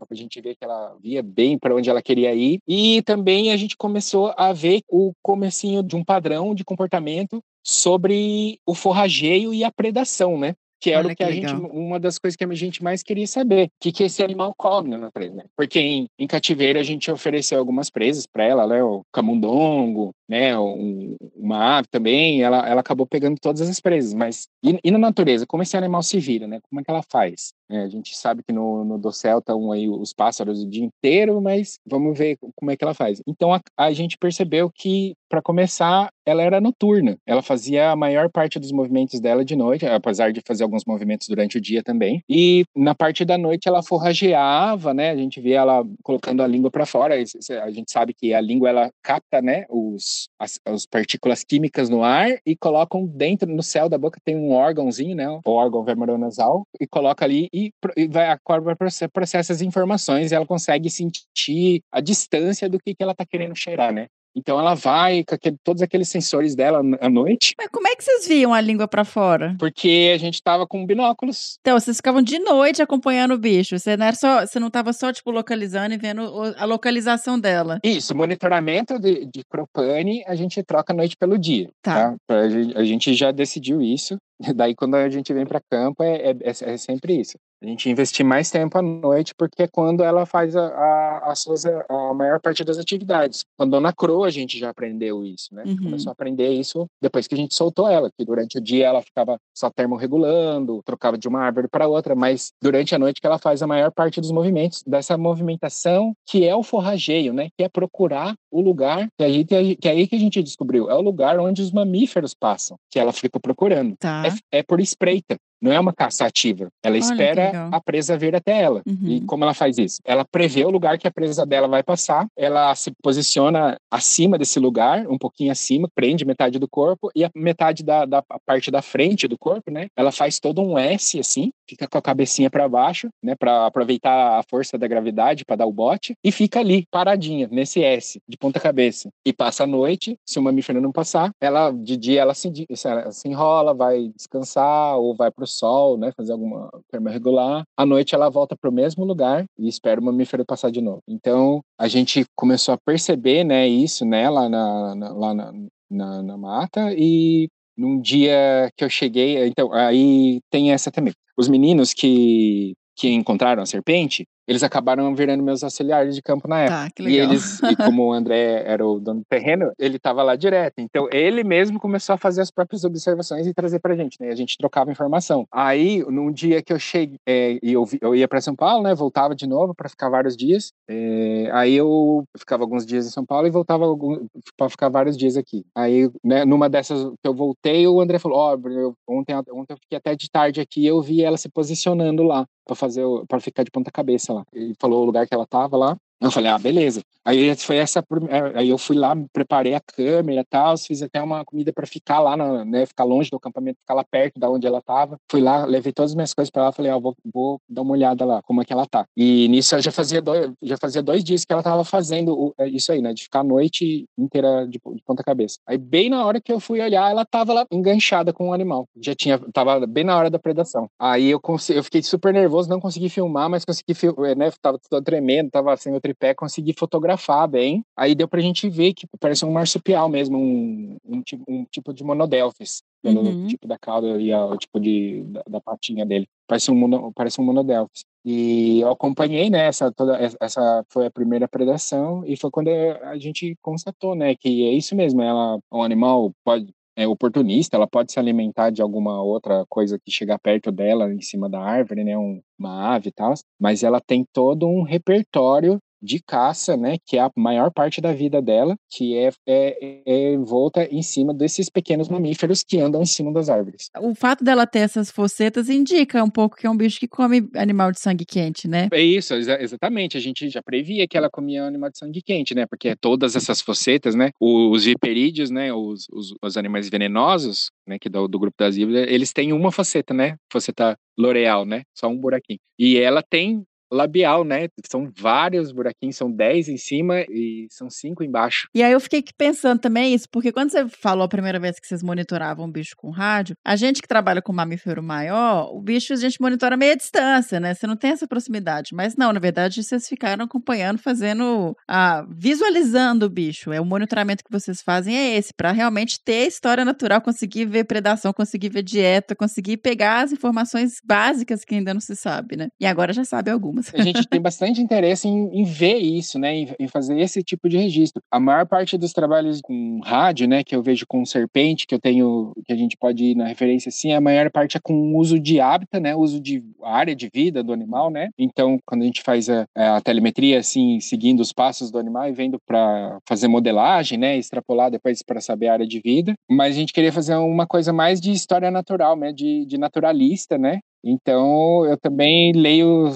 a gente ver que ela via bem para onde ela queria ir, e também a gente começou a ver o comecinho de um padrão de comportamento sobre o forrageio e a predação, né? que era Olha o que, que a gente, uma das coisas que a gente mais queria saber, o que, que esse animal come na presa. Né? Porque em, em, cativeiro a gente ofereceu algumas presas para ela, né? o camundongo, né? Um, uma ave também, ela, ela acabou pegando todas as presas. Mas e, e na natureza, como esse animal se vira, né? Como é que ela faz? É, a gente sabe que no, no dossel estão aí os pássaros o dia inteiro, mas vamos ver como é que ela faz. Então a, a gente percebeu que, para começar, ela era noturna. Ela fazia a maior parte dos movimentos dela de noite, apesar de fazer alguns movimentos durante o dia também. E na parte da noite ela forrageava, né? A gente via ela colocando a língua para fora. A gente sabe que a língua ela capta, né? Os as, as, partículas químicas no ar e colocam dentro no céu da boca tem um órgãozinho, né? O órgão vermelho-nasal e coloca ali e, e vai a corva processa as informações e ela consegue sentir a distância do que, que ela está querendo cheirar, né? Então ela vai com aquele, todos aqueles sensores dela à noite, Mas como é que vocês viam a língua pra fora? porque a gente tava com binóculos. Então, vocês ficavam de noite acompanhando o bicho. Você não, era só, você não tava só, tipo, localizando e vendo a localização dela. Isso, monitoramento de, de Cropane a gente troca noite pelo dia. Tá. Tá? A gente já decidiu isso. Daí quando a gente vem para campo é, é, é sempre isso. A gente investir mais tempo à noite porque é quando ela faz a, a, as suas, a maior parte das atividades. Com a Dona Cro a gente já aprendeu isso, né? Uhum. Começou a aprender isso depois que a gente soltou ela, que durante o dia ela ficava só termorregulando, trocava de uma árvore para outra, mas durante a noite que ela faz a maior parte dos movimentos, dessa movimentação que é o forrageio, né? Que é procurar o lugar, que, a gente, que é aí que a gente descobriu, é o lugar onde os mamíferos passam, que ela fica procurando. Tá. É, é por espreita. Não é uma caça ativa. Ela Olha, espera a presa vir até ela. Uhum. E como ela faz isso? Ela prevê o lugar que a presa dela vai passar, ela se posiciona acima desse lugar, um pouquinho acima, prende metade do corpo e a metade da, da parte da frente do corpo, né? Ela faz todo um S assim, fica com a cabecinha para baixo, né? Para aproveitar a força da gravidade para dar o bote e fica ali paradinha nesse S de ponta cabeça e passa a noite. Se o mamífero não passar, ela de dia ela se, ela se enrola, vai descansar ou vai pro sol, né? Fazer alguma termo regular. À noite ela volta pro mesmo lugar e espera o mamífero passar de novo. Então a gente começou a perceber, né? Isso nela na, na, lá na, na, na mata e num dia que eu cheguei, então aí tem essa também. Os meninos que que encontraram a serpente, eles acabaram virando meus auxiliares de campo na época. Tá, que E legal. eles, e como o André era o dono do terreno, ele estava lá direto. Então ele mesmo começou a fazer as próprias observações e trazer pra gente, né? A gente trocava informação. Aí, num dia que eu cheguei, é, e eu, vi- eu ia para São Paulo, né? Voltava de novo para ficar vários dias. É, aí eu ficava alguns dias em São Paulo e voltava para ficar vários dias aqui. Aí, né, numa dessas que eu voltei, o André falou: Ó, eu- ontem, ontem eu fiquei até de tarde aqui e eu vi ela se posicionando lá para fazer, para ficar de ponta cabeça lá. Ele falou o lugar que ela tava lá. Eu falei, ah, beleza. Aí foi essa, é, aí eu fui lá, preparei a câmera tal, fiz até uma comida para ficar lá, na, né, ficar longe do acampamento, ficar lá perto da onde ela tava. Fui lá, levei todas as minhas coisas para ela, falei, ó, vou, vou dar uma olhada lá, como é que ela tá. E nisso eu já fazia dois, já fazia dois dias que ela tava fazendo é, isso aí, né, de ficar a noite inteira de, de ponta cabeça. Aí bem na hora que eu fui olhar, ela tava lá enganchada com o animal. Já tinha, tava bem na hora da predação. Aí eu, consi- eu fiquei super nervoso, não consegui filmar, mas consegui, é, né, tava tremendo, tava sem o tripé, consegui fotografar bem. Aí deu pra gente ver que parece um marsupial mesmo, um, um, tipo, um tipo de monodelphis, pelo Uhum. tipo da cauda e o tipo de, da, da patinha dele. Parece um, mono, parece um monodelphis. E eu acompanhei, né, essa, toda, essa foi a primeira predação e foi quando a gente constatou, né, que é isso mesmo, ela um animal pode é oportunista, ela pode se alimentar de alguma outra coisa que chegar perto dela, em cima da árvore, né, um, uma ave e tal, mas ela tem todo um repertório de caça, né, que é a maior parte da vida dela, que é, é, é volta em cima desses pequenos mamíferos que andam em cima das árvores. O fato dela ter essas focetas indica um pouco que é um bicho que come animal de sangue quente, né? É isso, exa- exatamente. A gente já previa que ela comia animal de sangue quente, né? Porque todas essas focetas, né? Os viperídeos, né? Os, os, os animais venenosos, né? Que do, do grupo das híbridas, eles têm uma faceta, né? Faceta L'Oreal, né? Só um buraquinho. E ela tem labial, né? São vários buraquinhos, são 10 em cima e são cinco embaixo. E aí eu fiquei pensando também isso, porque quando você falou a primeira vez que vocês monitoravam o bicho com rádio, a gente que trabalha com mamífero maior, o bicho a gente monitora meio à distância, né? Você não tem essa proximidade. Mas não, na verdade, vocês ficaram acompanhando, fazendo, ah, visualizando o bicho. É o monitoramento que vocês fazem é esse, para realmente ter a história natural, conseguir ver predação, conseguir ver dieta, conseguir pegar as informações básicas que ainda não se sabe, né? E agora já sabe algumas. A gente tem bastante interesse em, em ver isso, né? Em, em fazer esse tipo de registro. A maior parte dos trabalhos com rádio, né? Que eu vejo com serpente, que eu tenho, que a gente pode ir na referência assim, a maior parte é com uso de hábitat, né? Uso de área de vida do animal, né? Então, quando a gente faz a, a telemetria, assim, seguindo os passos do animal e vendo para fazer modelagem, né? Extrapolar depois para saber a área de vida. Mas a gente queria fazer uma coisa mais de história natural, né? De, de naturalista, né? Então, eu também leio,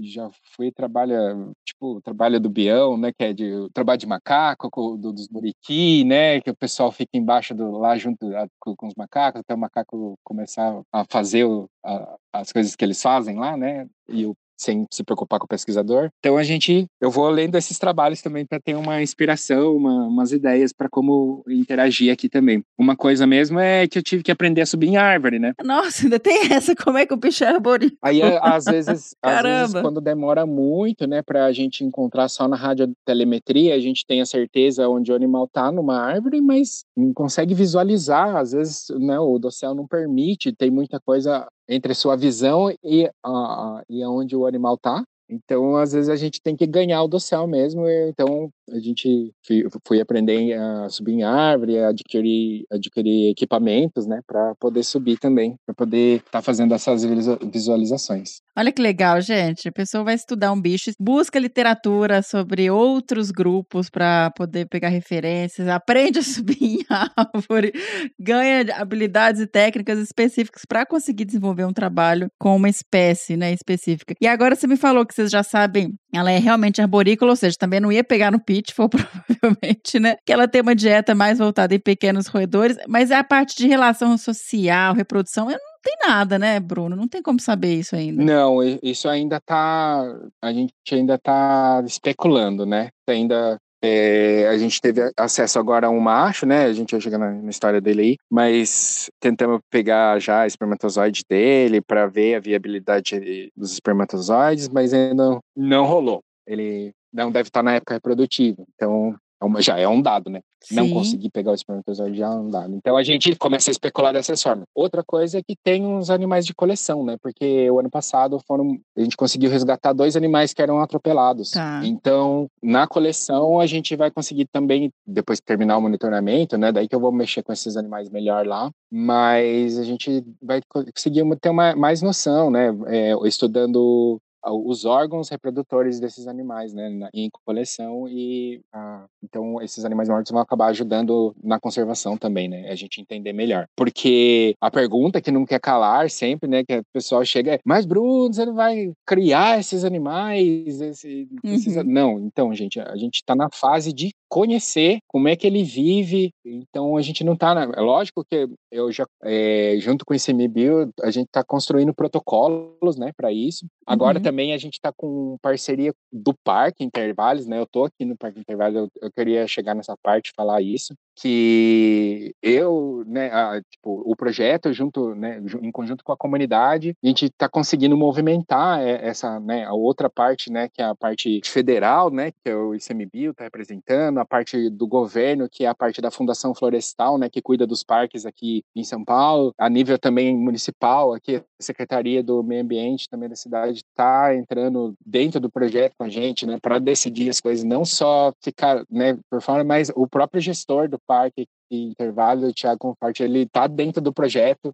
já fui trabalha, tipo, trabalho do Bião, né, que é de o trabalho de macaco, co- do, dos muriqui, né, que o pessoal fica embaixo do lá junto a- com, com os macacos, até o macaco começar a fazer o- a- as coisas que eles fazem lá, né, e o sem se preocupar com o pesquisador. Então a gente, eu vou lendo esses trabalhos também para ter uma inspiração, uma, umas ideias para como interagir aqui também. Uma coisa mesmo é que eu tive que aprender a subir em árvore, né? Nossa, ainda tem essa, como é que o bicho é arborícola? Aí às vezes, às vezes quando demora muito, né, para a gente encontrar só na radiotelemetria, a gente tem a certeza onde o animal tá numa árvore, mas não consegue visualizar, às vezes, né, o dossel não permite, tem muita coisa entre sua visão e, a, e aonde o animal tá. Então, às vezes, a gente tem que ganhar o dossel mesmo. Então, a gente fui, fui aprender a subir em árvore, a adquirir, adquirir equipamentos, né, para poder subir também, para poder estar fazendo essas visualiza- visualizações. Olha que legal, gente. A pessoa vai estudar um bicho, busca literatura sobre outros grupos para poder pegar referências, aprende a subir em árvore, ganha habilidades e técnicas específicas para conseguir desenvolver um trabalho com uma espécie, né, específica. E agora você me falou que vocês já sabem, ela é realmente arborícola, ou seja, também não ia pegar no pitfall, provavelmente, né? Que ela tem uma dieta mais voltada em pequenos roedores, mas é a parte de relação social, reprodução, não tem nada, né, Bruno? Não tem como saber isso ainda. Não, isso ainda tá. A gente ainda tá especulando, né? Ainda. é, a gente teve acesso agora a um macho, né? A gente vai chegar na, na história dele aí, mas tentamos pegar já espermatozoide dele para ver a viabilidade dos espermatozoides, mas ainda não, não rolou. Ele não deve estar na época reprodutiva, então uma- já é um dado, né? Não Sim. conseguir pegar o espermatozoide já é um dado. Então a gente começa a especular dessa forma. Outra coisa é que tem uns animais de coleção, né? Porque o ano passado foram a gente conseguiu resgatar dois animais que eram atropelados. Tá. Então, na coleção a gente vai conseguir também depois que terminar o monitoramento, né? Daí que eu vou mexer com esses animais melhor lá, mas a gente vai conseguir ter uma, mais noção, né? É, estudando os órgãos reprodutores desses animais, né, em coleção e ah, então esses animais mortos vão acabar ajudando na conservação também, né, a gente entender melhor. Porque a pergunta que não quer calar sempre, né, que o pessoal chega é, mas Bruno, você não vai criar esses animais? Esse, esses-" Uhum. Não, então, gente, a gente está na fase de conhecer como é que ele vive, então a gente não está, na... é lógico que eu já, é, junto com o ICMBio, a gente está construindo protocolos, né, para isso. Agora Uhum. também a gente está com parceria do Parque Intervalos, né? Eu tô aqui no Parque Intervalos, eu, eu queria chegar nessa parte e falar isso, que eu, né, a- tipo, o projeto junto, né, em conjunto com a comunidade, a gente está conseguindo movimentar é, essa, né, a outra parte, né, que é a parte federal, né, que é o ICMBio está representando, a parte do governo, que é a parte da Fundação Florestal, né, que cuida dos parques aqui em São Paulo, a nível também municipal, aqui a Secretaria do Meio Ambiente também da cidade está entrando dentro do projeto com a gente, né, para decidir as coisas, não só ficar, né, por fora, mas o próprio gestor do parque e intervalo, o Thiago Confarte, ele está dentro do projeto,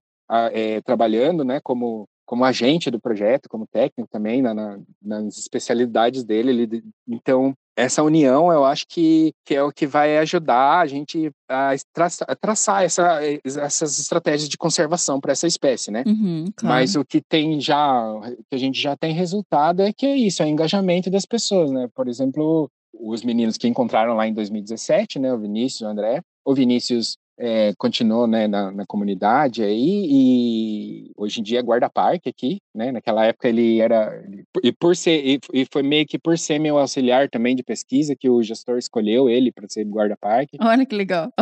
é, trabalhando, né, como como agente do projeto, como técnico também na, na- nas especialidades dele. Ele, então essa união, eu acho que, que é o que vai ajudar a gente a traçar, a traçar essa, essas estratégias de conservação para essa espécie, né? Uhum, claro. Mas o que tem já, que a gente já tem resultado é que é isso, é o engajamento das pessoas, né? Por exemplo, os meninos que encontraram lá em 2017, né? O Vinícius, o André. O Vinícius é, continuou né, na, na comunidade aí e hoje em dia é guarda-parque aqui, né? Naquela época ele era e por ser e, e foi meio que por ser meu auxiliar também de pesquisa que o gestor escolheu ele para ser guarda-parque. Olha que legal.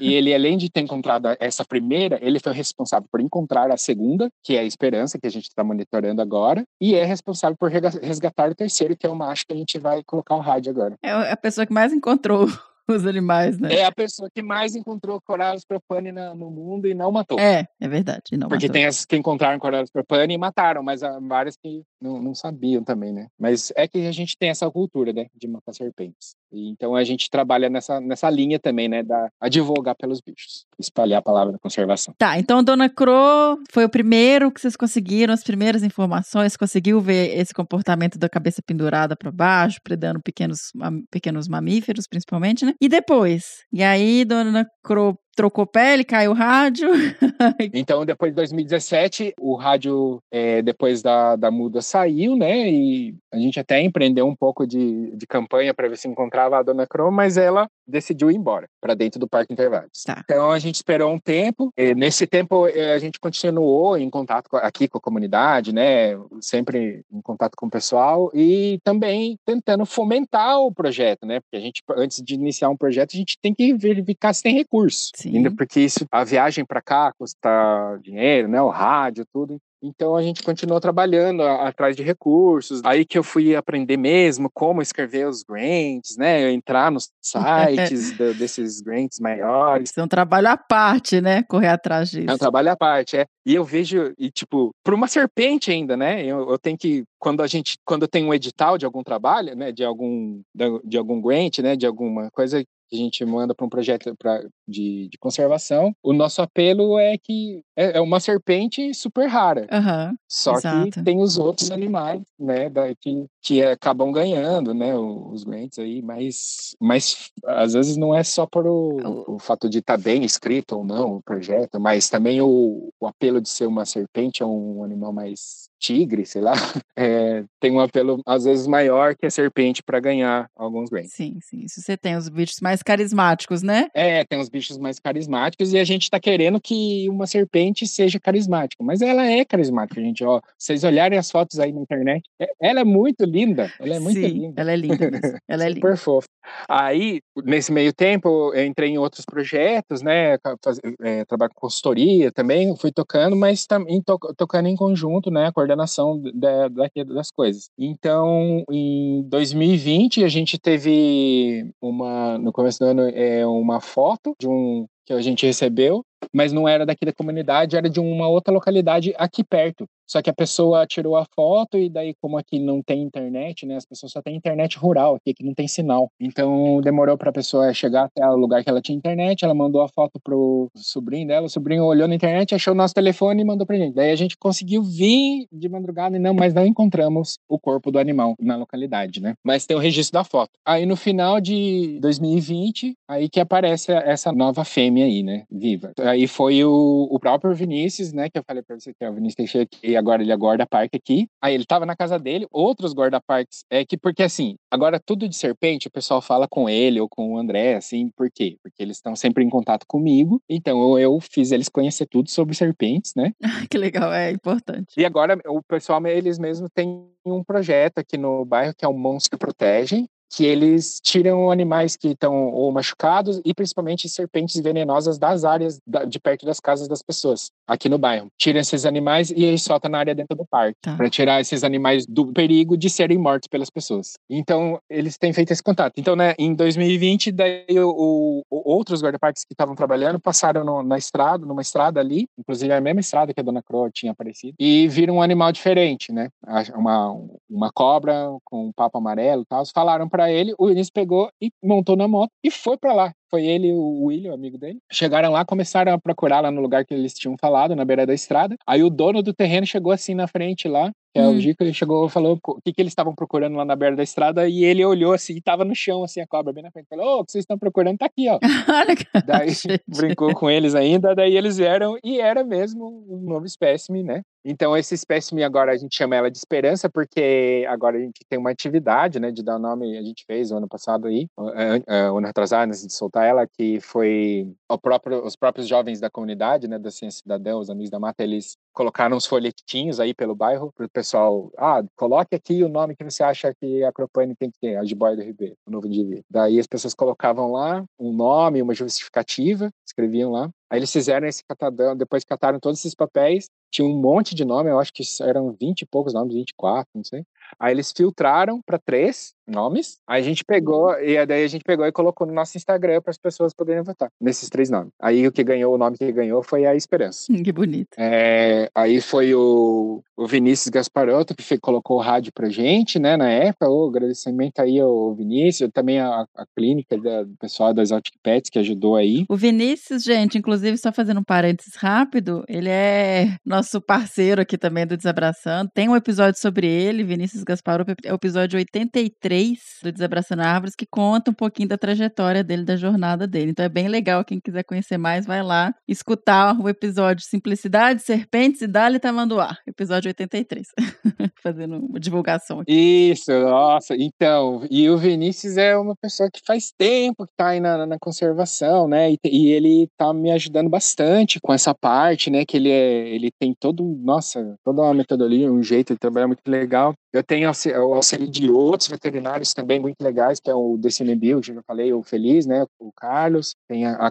E ele, além de ter encontrado essa primeira, ele foi responsável por encontrar a segunda, que é a Esperança, que a gente está monitorando agora, e é responsável por resgatar o terceiro, que é o macho que a gente vai colocar o rádio agora. É a pessoa que mais encontrou os animais, né? É a pessoa que mais encontrou Corallus propane na- no mundo e não matou. É, é verdade. Não Porque matou. tem as que encontraram Corallus propane e mataram, mas há várias que não, não sabiam também, né? Mas é que a gente tem essa cultura, né, de matar serpentes. Então a gente trabalha nessa, nessa linha também, né, da advogar pelos bichos, espalhar a palavra da conservação. Tá, então Dona Cro foi o primeiro que vocês conseguiram, as primeiras informações, conseguiu ver esse comportamento da cabeça pendurada para baixo, predando pequenos, pequenos mamíferos, principalmente, né? E depois? E aí Dona Cro trocou pele, caiu o rádio. Então, depois de 2017, o rádio, é, depois da, da muda, saiu, né? E a gente até empreendeu um pouco de, de campanha para ver se encontrava a Dona Cro, mas ela decidiu ir embora para dentro do Parque Intervalos. Tá. Então a gente esperou um tempo. E nesse tempo eh, a gente continuou em contato aqui com a comunidade, né? Sempre em contato com o pessoal e também tentando fomentar o projeto, né? Porque a gente antes de iniciar um projeto a gente tem que verificar se tem recurso, Sim. ainda porque isso a viagem para cá custa dinheiro, né? O rádio, tudo. Então a gente continuou trabalhando a- atrás de recursos. Aí que eu fui aprender mesmo como escrever os grants, né? Entrar nos sites do- desses grants maiores. Isso é um trabalho à parte, né? Correr atrás disso. É um trabalho à parte, é. E eu vejo, e tipo, para uma serpente ainda, né? Eu, eu tenho que, quando a gente, quando tem um edital de algum trabalho, né? De algum, de algum grant, né? De alguma coisa que a gente manda para um projeto pra, de, de conservação, o nosso apelo é que é, é uma serpente super rara. Aham. Só Exato. que tem os outros animais, né, da, que, que acabam ganhando, né, os grants aí, mas, mas às vezes não é só por o, o fato de estar bem escrito ou não o projeto, mas também o, o apelo de ser uma serpente é um animal mais tigre, sei lá, é, tem um apelo às vezes maior que a serpente para ganhar alguns grants. Sim, sim. Isso você tem os bichos mais carismáticos, né? É, tem os bichos mais carismáticos e a gente tá querendo que uma serpente seja carismática. Mas ela é carismática, gente. Ó, vocês olharem as fotos aí na internet, é- ela é muito linda. Ela é muito sim, linda. ela é linda mesmo. Ela é linda. Super fofa. Aí, nesse meio tempo, eu entrei em outros projetos, né? faz- é, trabalho com consultoria também, fui tocando, mas também to- tocando em conjunto, né? A coordenação da, das coisas. Então, em 2020, a gente teve uma, no começo do ano, é, uma foto de um que a gente recebeu, mas não era daqui da comunidade, era de uma outra localidade aqui perto. Só que a pessoa tirou a foto e daí, como aqui não tem internet, né? As pessoas só têm internet rural aqui, que não tem sinal. Então, demorou para a pessoa chegar até o lugar que ela tinha internet. Ela mandou a foto pro sobrinho dela. O sobrinho olhou na internet, achou o nosso telefone e mandou pra gente. Daí a gente conseguiu vir de madrugada e não, mas não encontramos o corpo do animal na localidade, né? Mas tem o registro da foto. Aí no final de 2020, aí que aparece essa nova fêmea aí, né? Viva. Aí foi o, o próprio Vinícius, né? Que eu falei pra você que é o Vinícius Teixeira, que agora ele é guarda-parque aqui. Aí ele tava na casa dele, outros guarda-parques. É que, porque assim, agora tudo de serpente, o pessoal fala com ele ou com o André, assim, por quê? Porque eles estão sempre em contato comigo. Então eu fiz eles conhecer tudo sobre serpentes, né? que legal, é importante. E agora o pessoal, eles mesmos têm um projeto aqui no bairro que é o Mãos que Protegem, que eles tiram animais que estão ou machucados e principalmente serpentes venenosas das áreas da- de perto das casas das pessoas, aqui no bairro. Tiram esses animais e aí soltam na área dentro do parque, Tá. para tirar esses animais do perigo de serem mortos pelas pessoas. Então, eles têm feito esse contato. Então, né, em 2020, daí o, o- outros guarda-parques que estavam trabalhando passaram no- na estrada, numa estrada ali, inclusive a mesma estrada que a Dona Croa tinha aparecido, e viram um animal diferente, né? Uma, uma cobra com um papo amarelo tal. Falaram para ele, o Vinícius pegou e montou na moto e foi para lá. Foi ele e o William, amigo dele. Chegaram lá, começaram a procurar lá no lugar que eles tinham falado, na beira da estrada. Aí o dono do terreno chegou assim na frente lá, que é Hum. o Gico, ele chegou e falou o que, que eles estavam procurando lá na beira da estrada. E ele olhou assim, e tava no chão, assim, a cobra bem na frente. Falou: Ô, o que vocês estão procurando tá aqui, ó. Daí brincou com eles ainda, daí eles vieram e era mesmo um novo espécime, né? Então esse espécime agora a gente chama ela de esperança porque agora a gente tem uma atividade, né, de dar o nome, a gente fez o ano passado aí, eh, eh, o ano atrasado, antes de soltar ela, que foi o próprio, os próprios jovens da comunidade, né, da Ciência Cidadã, os Amigos da Mata, eles colocaram uns folhetinhos aí pelo bairro para o pessoal, ah, coloque aqui o nome que você acha que a Cropane tem que ter, a Jiboia do Ribeiro, o novo indivíduo. Daí as pessoas colocavam lá um nome, uma justificativa, escreviam lá. Aí eles fizeram esse catadão, depois cataram todos esses papéis, tinha um monte de nome, eu acho que eram 20 e poucos nomes, 24, não sei. Aí eles filtraram para três nomes. Aí a gente pegou e daí a gente pegou e colocou no nosso Instagram para as pessoas poderem votar nesses três nomes. Aí o que ganhou, o nome que ganhou foi a Esperança. Que bonito. É, aí foi o, o Vinícius Gasparotto que colocou o rádio pra gente, né, na época. O agradecimento aí ao Vinícius, também a, a clínica da- do pessoal das Exotic Pets que ajudou aí. O Vinícius, gente, inclusive, só fazendo um parênteses rápido, ele é nosso parceiro aqui também do Desabraçando. Tem um episódio sobre ele, Vinícius Gasparov, é o episódio 83 do Desabraçando Árvores, que conta um pouquinho da trajetória dele, da jornada dele. Então é bem legal, quem quiser conhecer mais, vai lá escutar o episódio Simplicidade, Serpentes e Dali Tamanduá, episódio 83. Fazendo uma divulgação aqui. Isso, nossa. Então, e o Vinícius é uma pessoa que faz tempo que tá aí na, na conservação, né? E, e, ele tá me ajudando bastante com essa parte, né? Que ele é, ele tem todo, nossa, toda uma metodologia, um jeito de trabalhar muito legal. Eu tenho o auxílio de outros veterinários também muito legais, que é o DCNBio, que eu falei, o Feliz, né? O Carlos, tem a, a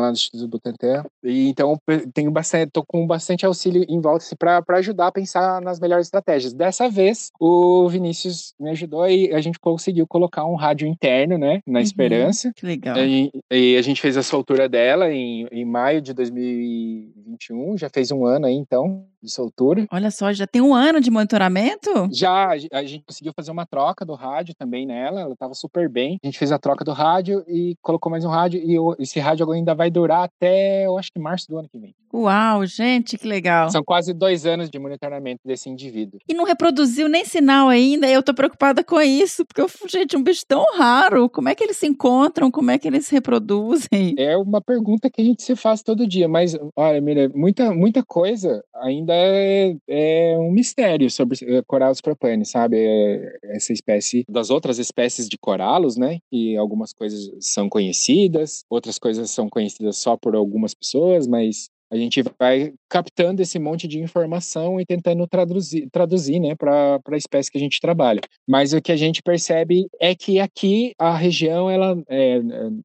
lá do Instituto Butantan. E então tenho bastante, tô com bastante auxílio em volta assim, para ajudar a pensar nas melhores estratégias. Dessa vez, o Vinícius me ajudou e a gente conseguiu colocar um rádio interno, né? Na Uhum, Esperança. Que legal. E, e a gente fez a soltura dela em, em maio de 2021, já fez um ano aí então de soltura. Olha só, já tem um ano de monitoramento? Já, a gente conseguiu fazer uma troca do rádio também nela, ela estava super bem. A gente fez a troca do rádio e colocou mais um rádio, e esse rádio ainda vai durar até, eu acho que março do ano que vem. Uau, gente, que legal. São quase dois anos de monitoramento desse indivíduo. E não reproduziu nem sinal ainda. Eu tô preocupada com isso, porque, eu, gente, um bicho tão raro. Como é que eles se encontram? Como é que eles se reproduzem? É uma pergunta que a gente se faz todo dia, mas olha, Mira, muita, muita coisa ainda é, é um mistério sobre eh, Corallus propanes, sabe? É, Essa espécie das outras espécies de coralos, né? E algumas coisas são conhecidas, outras coisas são conhecidas só por algumas pessoas, mas a gente vai captando esse monte de informação e tentando traduzir, traduzir né, para a espécie que a gente trabalha. Mas o que a gente percebe é que aqui a região ela, é,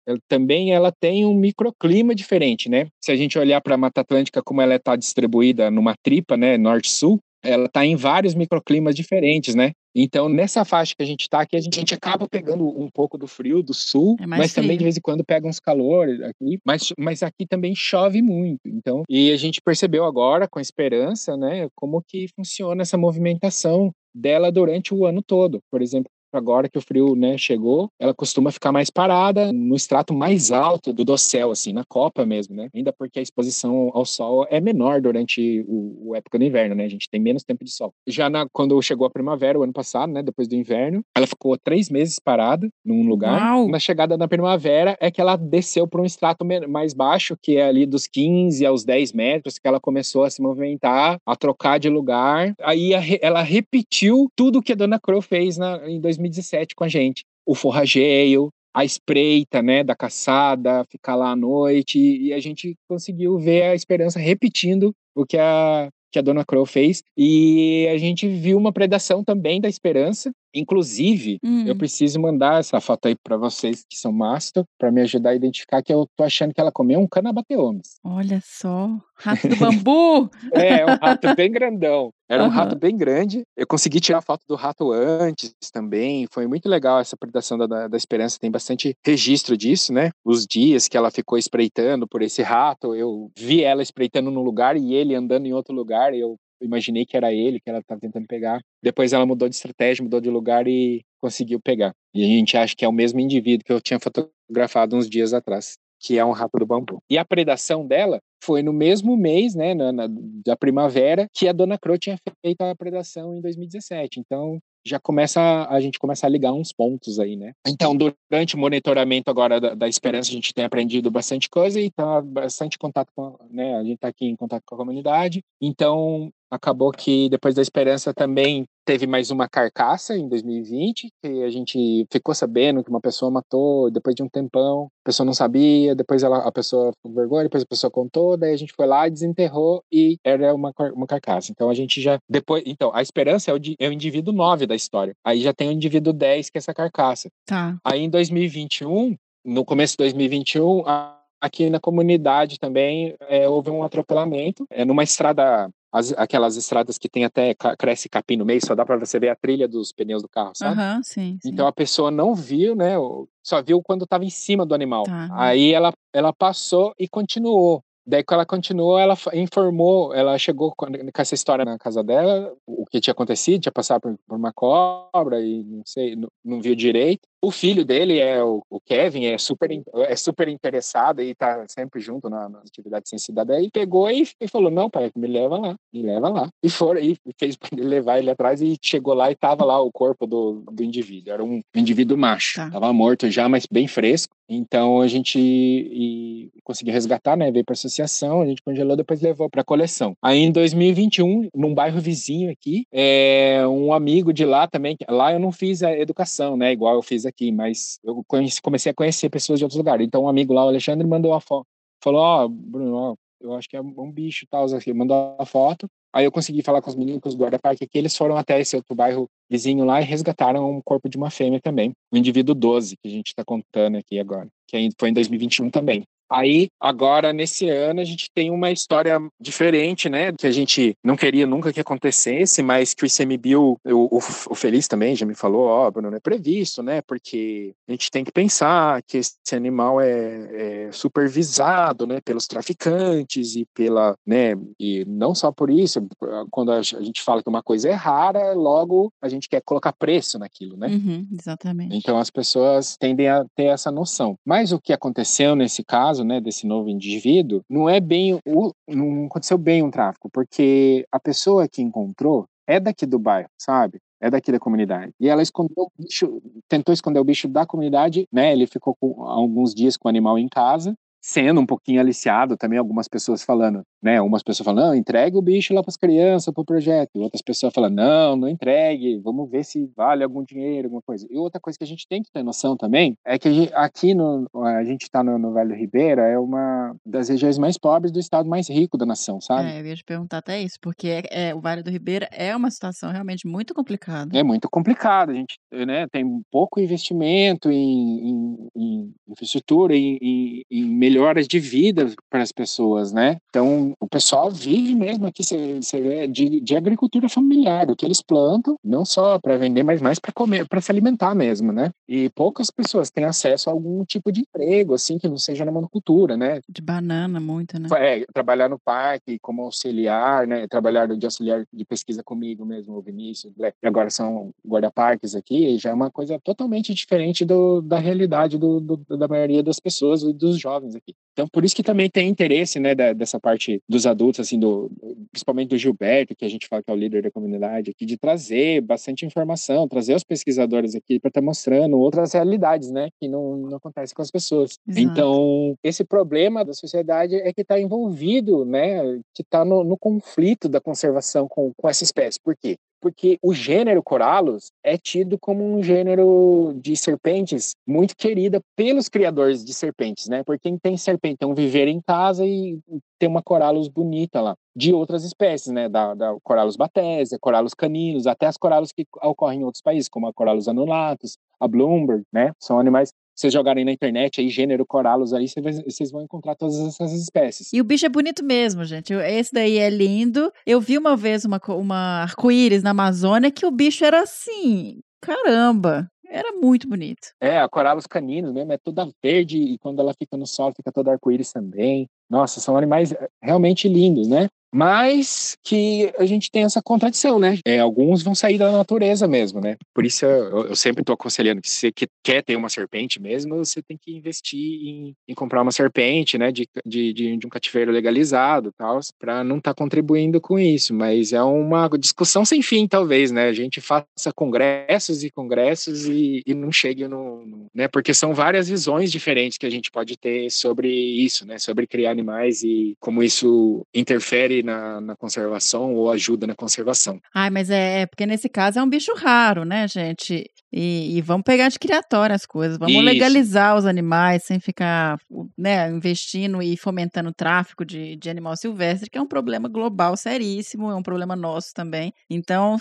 é, também ela tem um microclima diferente, né? Se a gente olhar para a Mata Atlântica como ela está distribuída numa tripa, né, norte-sul, ela está em vários microclimas diferentes, né? Então, nessa faixa que a gente está aqui, a gente, a gente acaba pegando um pouco do frio do sul, É mas também frio. de vez em quando pega uns calores aqui, mas, mas aqui também chove muito. Então, e a gente percebeu agora, com esperança, né, como que funciona essa movimentação dela durante o ano todo. Por exemplo, agora que o frio né, chegou, ela costuma ficar mais parada no extrato mais alto do dossel, assim, na copa mesmo, né? Ainda porque a exposição ao sol é menor durante o, o época do inverno, né? A gente tem menos tempo de sol. Já na, quando chegou a primavera, o ano passado, né? Depois do inverno, ela ficou três meses parada num lugar. Uau! Na chegada da primavera é que ela desceu para um extrato mais baixo, que é ali dos 15 aos 10 metros, que ela começou a se movimentar, a trocar de lugar. Aí a ela repetiu tudo que a Dona Crow fez na, em 2017 com a gente. O forrageio, a espreita, né, da caçada, ficar lá à noite, e a gente conseguiu ver a esperança repetindo o que a que a Dona Crow fez, e a gente viu uma predação também da esperança, inclusive, Hum. eu preciso mandar essa foto aí para vocês que são master, para me ajudar a identificar que eu tô achando que ela comeu um canabateomes. Olha só. Rato do bambu. É, um rato bem grandão. Era um Aham. rato bem grande. Eu consegui tirar foto do rato antes também. Foi muito legal essa predação da, da, da Esperança. Tem bastante registro disso, né? Os dias que ela ficou espreitando por esse rato. Eu vi ela espreitando num lugar e ele andando em outro lugar. Eu imaginei que era ele que ela estava tentando pegar. Depois ela mudou de estratégia, mudou de lugar e conseguiu pegar. E a gente acha que é o mesmo indivíduo que eu tinha fotografado uns dias atrás que é um rato do bambu. E a predação dela foi no mesmo mês, né, na, na- da primavera, que a Dona Crow tinha feito a predação em 2017. Então, já começa, a gente começa a ligar uns pontos aí, né? Então, durante o monitoramento agora da, da Esperança, a gente tem aprendido bastante coisa e tá bastante contato com, né, a gente tá aqui em contato com a comunidade. Então, acabou que depois da Esperança também teve mais uma carcaça em 2020, que a gente ficou sabendo que uma pessoa matou depois de um tempão, a pessoa não sabia, depois ela, a pessoa ficou com vergonha, depois a pessoa contou, daí a gente foi lá desenterrou e era uma, uma carcaça. Então a gente já, depois, então, a Esperança é o, é o indivíduo 9 da história. Aí já tem o indivíduo 10, que é essa carcaça. Tá. Aí em 2021, no começo de 2021, a- aqui na comunidade também é, houve um atropelamento. É numa estrada, as- aquelas estradas que tem até cresce capim no meio, só dá para você ver a trilha dos pneus do carro, sabe? Aham, sim, sim. Então a pessoa não viu, né? Só viu quando estava em cima do animal. Tá. Aí ela, ela passou e continuou. Daí, quando ela continuou, ela informou, ela chegou com essa história na casa dela, o que tinha acontecido, tinha passado por, por uma cobra e não sei, não, não viu direito. O filho dele é o, o Kevin, é super, é super interessado e tá sempre junto na, nas atividades sem cidadã. E pegou e, e falou: Não, pai, me leva lá, me leva lá. E foram, e fez para ele levar ele atrás e chegou lá e tava lá o corpo do, do indivíduo. Era um indivíduo macho. Tá. Tava morto já, mas bem fresco. Então a gente e, conseguiu resgatar, né? Veio para associação, a gente congelou, depois levou para coleção. Aí em 2021, num bairro vizinho aqui, é, um amigo de lá também, lá eu não fiz a educação, né? Igual eu fiz aqui, mas eu conheci- comecei a conhecer pessoas de outros lugares. Então um amigo lá, o Alexandre, mandou uma foto, falou: Ó, Bruno, ó, eu acho que é um bicho e tal, assim, mandou a foto. Aí eu consegui falar com os meninos, com os guarda-parque aqui, eles foram até esse outro bairro vizinho lá e resgataram um corpo de uma fêmea também, o indivíduo 12, que a gente está contando aqui agora, que foi em 2021 também. Aí, agora, nesse ano, a gente tem uma história diferente, né? Que a gente não queria nunca que acontecesse, mas que o ICMBio, o, o, o Feliz também já me falou, ó, Bruno, não é previsto, né? Porque a gente tem que pensar que esse animal é, é supervisado, né? Pelos traficantes e pela, né? E não só por isso, quando a gente fala que uma coisa é rara, logo a gente quer colocar preço naquilo, né? Uhum, exatamente. Então as pessoas tendem a ter essa noção. Mas o que aconteceu nesse caso, né, desse novo indivíduo, não é bem o não aconteceu bem um tráfico, porque a pessoa que encontrou é daqui do bairro, sabe? É daqui da comunidade. E ela escondeu o bicho, tentou esconder o bicho da comunidade, né? Ele ficou com, alguns dias com o animal em casa, sendo um pouquinho aliciado também, algumas pessoas falando, né? Umas pessoas falando, não, entregue o bicho lá para as crianças, para o projeto. E outras pessoas falando, não, não entregue, vamos ver se vale algum dinheiro, alguma coisa. E outra coisa que a gente tem que ter noção também é que gente- aqui no, a gente está no, no Vale do Ribeira, é uma das regiões mais pobres do estado mais rico da nação, sabe? É, eu ia te perguntar até isso, porque é, é- o Vale do Ribeira é uma situação realmente muito complicada. É muito complicado. A gente né, tem pouco investimento em, em- em infraestrutura, em, em- em melhoras de vida para as pessoas, né? Então, o pessoal vive mesmo aqui você, vê, de, de agricultura familiar, o que eles plantam, não só para vender, mas mais para comer, para se alimentar mesmo, né? E poucas pessoas têm acesso a algum tipo de emprego, assim, que não seja na monocultura, né? De banana, muito, né? É, trabalhar no parque como auxiliar, né? Trabalhar de auxiliar de pesquisa comigo mesmo, o Vinícius, Black, e agora são guarda-parques aqui, já é uma coisa totalmente diferente do, da realidade do, do- da maioria das pessoas e dos jovens aqui. Então, por isso que também tem interesse, né, da- dessa parte dos adultos, assim, do, principalmente do Gilberto, que a gente fala que é o líder da comunidade aqui, de trazer bastante informação, trazer os pesquisadores aqui para estar mostrando outras realidades, né, que não, não acontecem com as pessoas. Exato. Então, esse problema da sociedade é que está envolvido, né, que está no, no conflito da conservação com, com essa espécie. Por quê? Porque o gênero Corallus é tido como um gênero de serpentes muito querida pelos criadores de serpentes, né? Porque quem tem serpente tem um viver em casa e tem uma Corallus bonita lá, de outras espécies, né? Da, da Corallus batésia, Corallus caninos, até as Corallus que ocorrem em outros países, como a Corallus annulatus, a Bloomberg, né? São animais vocês jogarem na internet aí, gênero Corallus aí, vocês vão encontrar todas essas espécies. E o bicho é bonito mesmo, gente. Esse daí é lindo. Eu vi uma vez uma, uma arco-íris na Amazônia que o bicho era assim, caramba. Era muito bonito. É, a Corallus caninos mesmo, é toda verde e quando ela fica no sol fica toda arco-íris também. Nossa, são animais eh, realmente lindos, né? Mas que a gente tem essa contradição, né? É, alguns vão sair da natureza mesmo, né? Por isso eu, eu sempre estou aconselhando que se você que- quer ter uma serpente mesmo, você tem que investir em, em comprar uma serpente, né? De, de, de, de um cativeiro legalizado tal, para não estar contribuindo com isso. Mas é uma discussão sem fim, talvez, né? A gente faça congressos e congressos e, e não chegue no, no- né? Porque são várias visões diferentes que a gente pode ter sobre isso, né? Sobre criar animais e como isso interfere na, na conservação ou ajuda na conservação. Ai, mas é, é porque nesse caso é um bicho raro, né, gente? E, e vamos pegar de criatório as coisas. Vamos Isso. legalizar os animais sem ficar né, investindo e fomentando o tráfico de, de animal silvestre, que é um problema global seríssimo, é um problema nosso também. Então,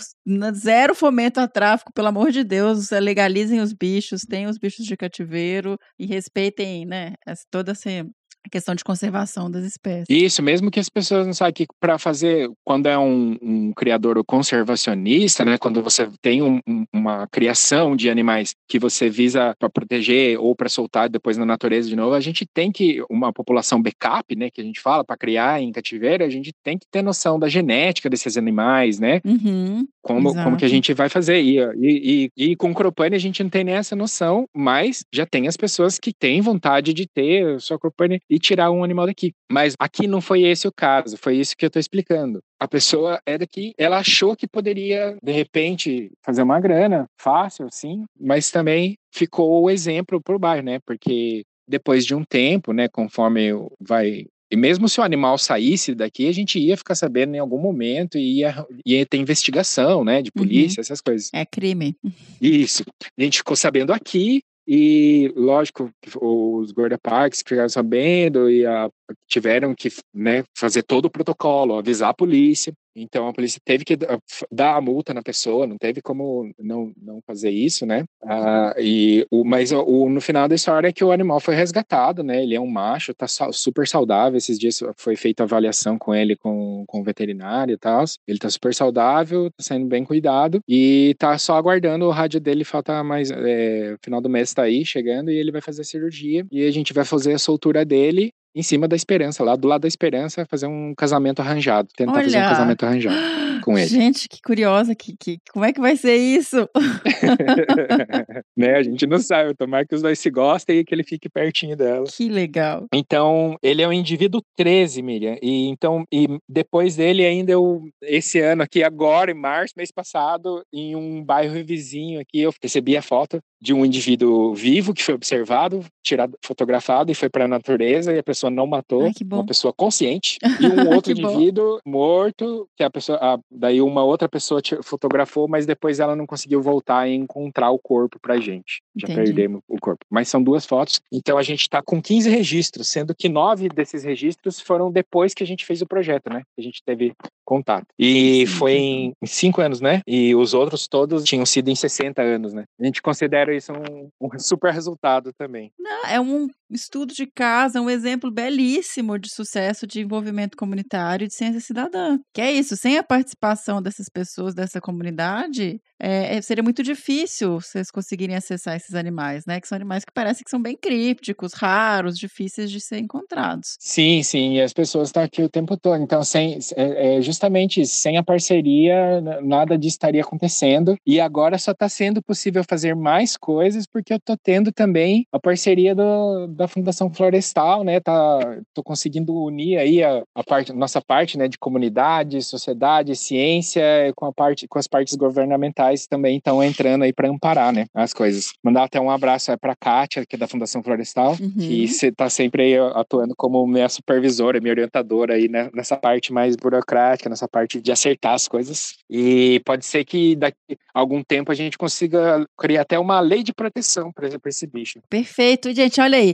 zero fomento a tráfico, pelo amor de Deus. Legalizem os bichos, tenham os bichos de cativeiro e respeitem, né, toda essa A questão de conservação das espécies. Isso, mesmo que as pessoas não saibam que para fazer, quando é um, um, criador conservacionista, né, quando você tem um, uma criação de animais que você visa para proteger ou para soltar depois na natureza de novo, a gente tem que, uma população backup, né, que a gente fala, para criar em cativeiro, a gente tem que ter noção da genética desses animais, né? Uhum, como, como que a gente vai fazer. E, e, e, e com Cropane a gente não tem nem essa noção, mas já tem as pessoas que têm vontade de ter sua Cropane e tirar um animal daqui. Mas aqui não foi esse o caso, foi isso que eu estou explicando. A pessoa é daqui, ela achou que poderia, de repente, fazer uma grana, fácil, sim, mas também ficou o exemplo para o bairro, né? Porque depois de um tempo, né, conforme vai e mesmo se o animal saísse daqui, a gente ia ficar sabendo em algum momento e ia, ia ter investigação, né, de uhum. polícia, uhum. essas coisas. É crime. Isso. A gente ficou sabendo aqui e, lógico, os guarda parques ficaram sabendo e a, tiveram que né, fazer todo o protocolo, avisar a polícia. Então a polícia teve que dar a multa na pessoa, não teve como não, não fazer isso, né? Ah, e o, mas o, no final da história é que o animal foi resgatado, né? Ele é um macho, tá super saudável. Esses dias foi feita avaliação com ele com, com o veterinário e tal. Ele tá super saudável, tá sendo bem cuidado e tá só aguardando o rádio dele. Falta mais. É, final do mês tá aí, chegando, e ele vai fazer a cirurgia. E a gente vai fazer a soltura dele em cima da Esperança, lá do lado da Esperança, fazer um casamento arranjado, tentar Olha, fazer um casamento arranjado com ele. Gente, que curiosa, que, que, como é que vai ser isso? né, a gente não sabe, tomara que os dois se gostem e que ele fique pertinho dela. Que legal. Então, ele é o indivíduo 13, Miriam, e então, e depois dele ainda eu, esse ano aqui, agora em março, mês passado, em um bairro vizinho aqui, eu recebi a foto de um indivíduo vivo que foi observado, tirado, fotografado e foi para a natureza e a pessoa não matou, Ai, uma pessoa consciente e um outro indivíduo morto que a pessoa, a, daí uma outra pessoa fotografou, mas depois ela não conseguiu voltar e encontrar o corpo para gente. Já Entendi. perdemos o corpo. Mas são duas fotos. Então a gente está com 15 registros, sendo que nove desses registros foram depois que a gente fez o projeto, né? A gente teve contato. E foi em, em cinco anos, né? E os outros todos tinham sido em 60 anos, né? A gente considera isso um, um super resultado também. Não, é um estudo de casa, um exemplo belíssimo de sucesso de envolvimento comunitário e de ciência cidadã. Que é isso, sem a participação dessas pessoas, dessa comunidade, é, seria muito difícil vocês conseguirem acessar esses animais, né? Que são animais que parecem que são bem crípticos, raros, difíceis de ser encontrados. Sim, sim, e as pessoas estão aqui o tempo todo. Então, sem, é, é justamente sem a parceria, nada disso estaria acontecendo. E agora só está sendo possível fazer mais coisas porque eu estou tendo também a parceria do, da Fundação Florestal, né? Tá, tô conseguindo unir aí a, a parte, nossa parte, né, de comunidade, sociedade, ciência, com a parte, com as partes governamentais também estão entrando aí para amparar, né, as coisas. Mandar até um abraço é para Kátia, que é da Fundação Florestal, uhum. que está sempre aí atuando como minha supervisora, minha orientadora aí né, nessa parte mais burocrática, nessa parte de acertar as coisas. E pode ser que daqui a algum tempo a gente consiga criar até uma lei de proteção para esse bicho. Perfeito. Gente, olha aí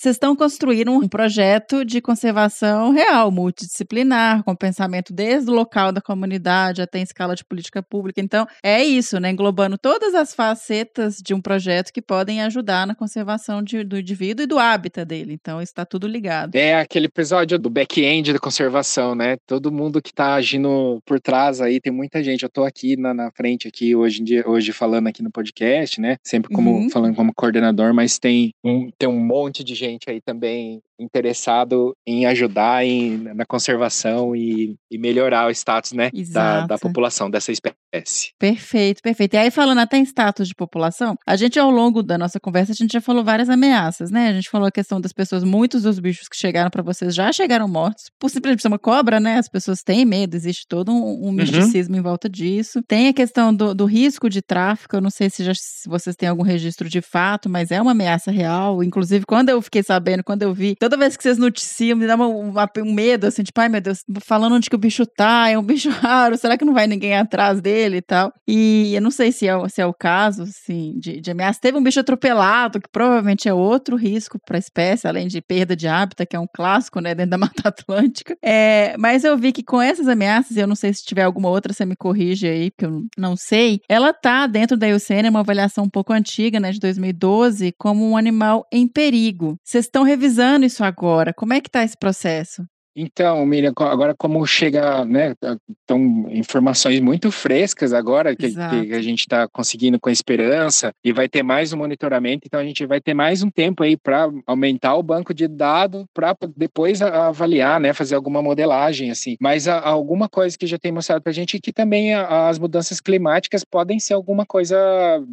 vocês estão construindo um projeto de conservação real, multidisciplinar, com pensamento desde o local da comunidade até em escala de política pública. Então, é isso, né? Englobando todas as facetas de um projeto que podem ajudar na conservação de, do indivíduo e do hábitat dele. Então, está tudo ligado. É aquele episódio do back-end da conservação, né? Todo mundo que está agindo por trás aí, tem muita gente. Eu estou aqui na, na, frente aqui hoje dia, hoje falando aqui no podcast, né? Sempre como uhum. falando como coordenador, mas tem um, tem um monte de gente gente aí também interessado em ajudar em, na conservação e, e melhorar o status né, da, da, população dessa espécie. Perfeito, perfeito. E aí, falando até em status de população, a gente, ao longo da nossa conversa, a gente já falou várias ameaças, né? A gente falou a questão das pessoas, muitos dos bichos que chegaram para vocês já chegaram mortos, por simplesmente ser uma cobra, né? As pessoas têm medo, existe todo um, um uhum. misticismo uhum. em volta disso. Tem a questão do, do risco de tráfico, eu não sei se, já, se vocês têm algum registro de fato, mas é uma ameaça real. Inclusive, quando eu fiquei sabendo, quando eu vi toda vez que vocês noticiam, me dá uma, uma, um medo, assim, tipo, ai meu Deus, falando onde que o bicho tá, é um bicho raro, será que não vai ninguém atrás dele e tal? E eu não sei se é, se é o caso, assim, de, de ameaça. Teve um bicho atropelado, que provavelmente é outro risco para a espécie, além de perda de hábitat, que é um clássico, né, dentro da Mata Atlântica. É, mas eu vi que com essas ameaças, eu não sei se tiver alguma outra, você me corrige aí, porque eu não sei, ela tá dentro da IUCN, é uma avaliação um pouco antiga, né, de 2012, como um animal em perigo. Vocês estão revisando isso isso agora? Como é que está esse processo? Então, Miriam, agora como chega, né, estão informações muito frescas agora que, que a gente está conseguindo com a esperança e vai ter mais um monitoramento, então a gente vai ter mais um tempo aí para aumentar o banco de dados para depois avaliar, né, fazer alguma modelagem assim. Mas alguma coisa que já tem mostrado para a gente é que também as mudanças climáticas podem ser alguma coisa